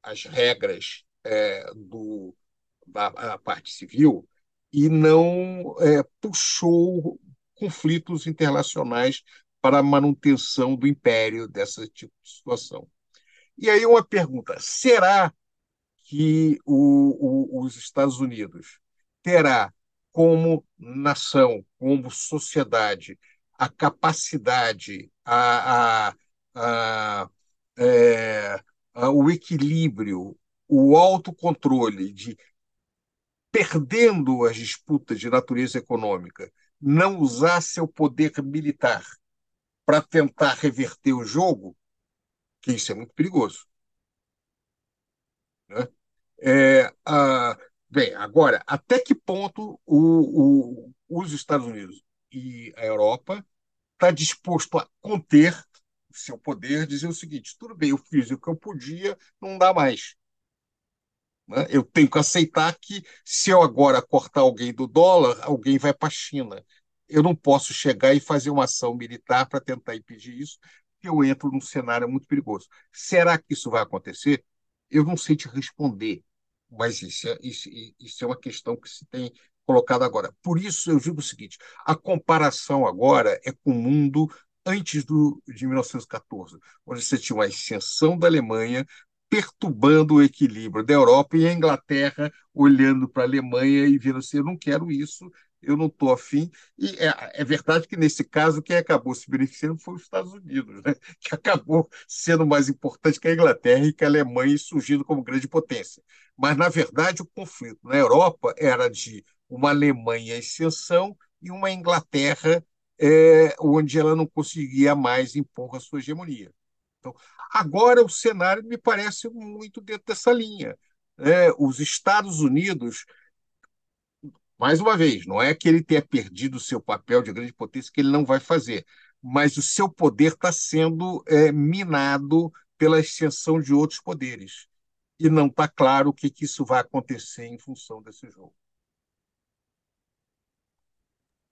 as regras é, do, da, parte civil e não é, puxou conflitos internacionais para a manutenção do império dessa tipo de situação. E aí uma pergunta: será que o, o, os Estados Unidos terá como nação, como sociedade, a capacidade, a, a, a é, o equilíbrio, o autocontrole de perdendo as disputas de natureza econômica, não usar seu poder militar para tentar reverter o jogo, que isso é muito perigoso. Né? É, a, bem, agora, até que ponto o, o, os Estados Unidos e a Europa está disposto a conter seu poder dizer o seguinte: tudo bem, eu fiz o que eu podia, não dá mais. Né? Eu tenho que aceitar que, se eu agora cortar alguém do dólar, alguém vai para a China. Eu não posso chegar e fazer uma ação militar para tentar impedir isso, porque eu entro num cenário muito perigoso. Será que isso vai acontecer? Eu não sei te responder, mas isso é, isso, isso é uma questão que se tem colocado agora. Por isso, eu digo o seguinte: a comparação agora é com o mundo antes do, de 1914, onde você tinha uma ascensão da Alemanha, perturbando o equilíbrio da Europa e a Inglaterra olhando para a Alemanha e vendo assim: eu não quero isso, eu não estou afim. E é, é, verdade que, nesse caso, quem acabou se beneficiando foi os Estados Unidos, né? (laughs) que acabou sendo mais importante que a Inglaterra e que a Alemanha surgindo como grande potência. Mas, na verdade, o conflito na Europa era de uma Alemanha em ascensão e uma Inglaterra é, onde ela não conseguia mais impor a sua hegemonia. Então, Agora, o cenário me parece muito dentro dessa linha. É, os Estados Unidos, mais uma vez, não é que ele tenha perdido o seu papel de grande potência, que ele não vai fazer, mas o seu poder está sendo é, minado pela extensão de outros poderes. E não está claro o que, que isso vai acontecer em função desse jogo.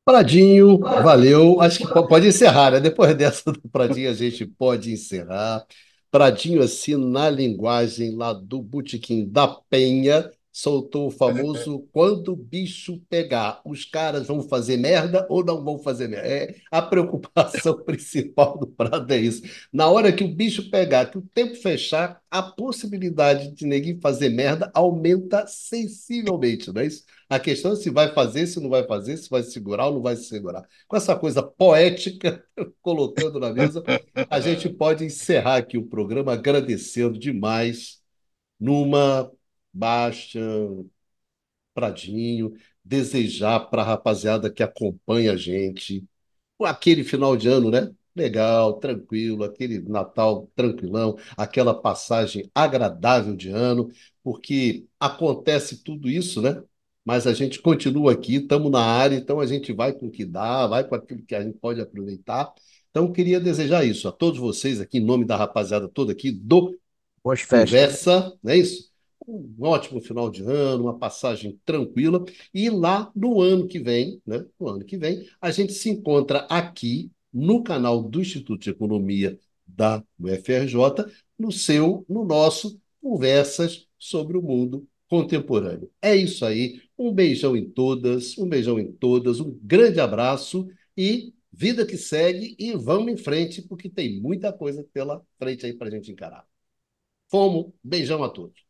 Pradinho, valeu. Acho que pode encerrar, né? Depois (laughs) dessa do Pradinho, a gente pode encerrar. Pradinho, assim, na linguagem lá do Botequim da Penha, soltou o famoso quando o bicho pegar, os caras vão fazer merda ou não vão fazer merda? É, a preocupação (laughs) principal do Prado é isso. Na hora que o bicho pegar, que o tempo fechar, a possibilidade de ninguém fazer merda aumenta sensivelmente, não é isso? A questão é se vai fazer, se não vai fazer, se vai segurar ou não vai se segurar. Com essa coisa poética (laughs) colocando na mesa, a gente pode encerrar aqui o programa agradecendo demais numa Bastian, Pradinho, desejar para a rapaziada que acompanha a gente aquele final de ano, né? Legal, tranquilo, aquele Natal tranquilão, aquela passagem agradável de ano, porque acontece tudo isso, né? Mas a gente continua aqui, estamos na área, então a gente vai com o que dá, vai com aquilo que a gente pode aproveitar. Então, queria desejar isso a todos vocês aqui, em nome da rapaziada toda aqui do Boas festas. Conversa, não é isso? um ótimo final de ano, uma passagem tranquila. E lá no ano que vem, né? No ano que vem, a gente se encontra aqui no canal do Instituto de Economia da UFRJ, no seu, no nosso Conversas sobre o Mundo Contemporâneo. É isso aí. Um beijão em todas, um beijão em todas, um grande abraço e vida que segue e vamos em frente, porque tem muita coisa pela frente aí para a gente encarar. Fomos, beijão a todos.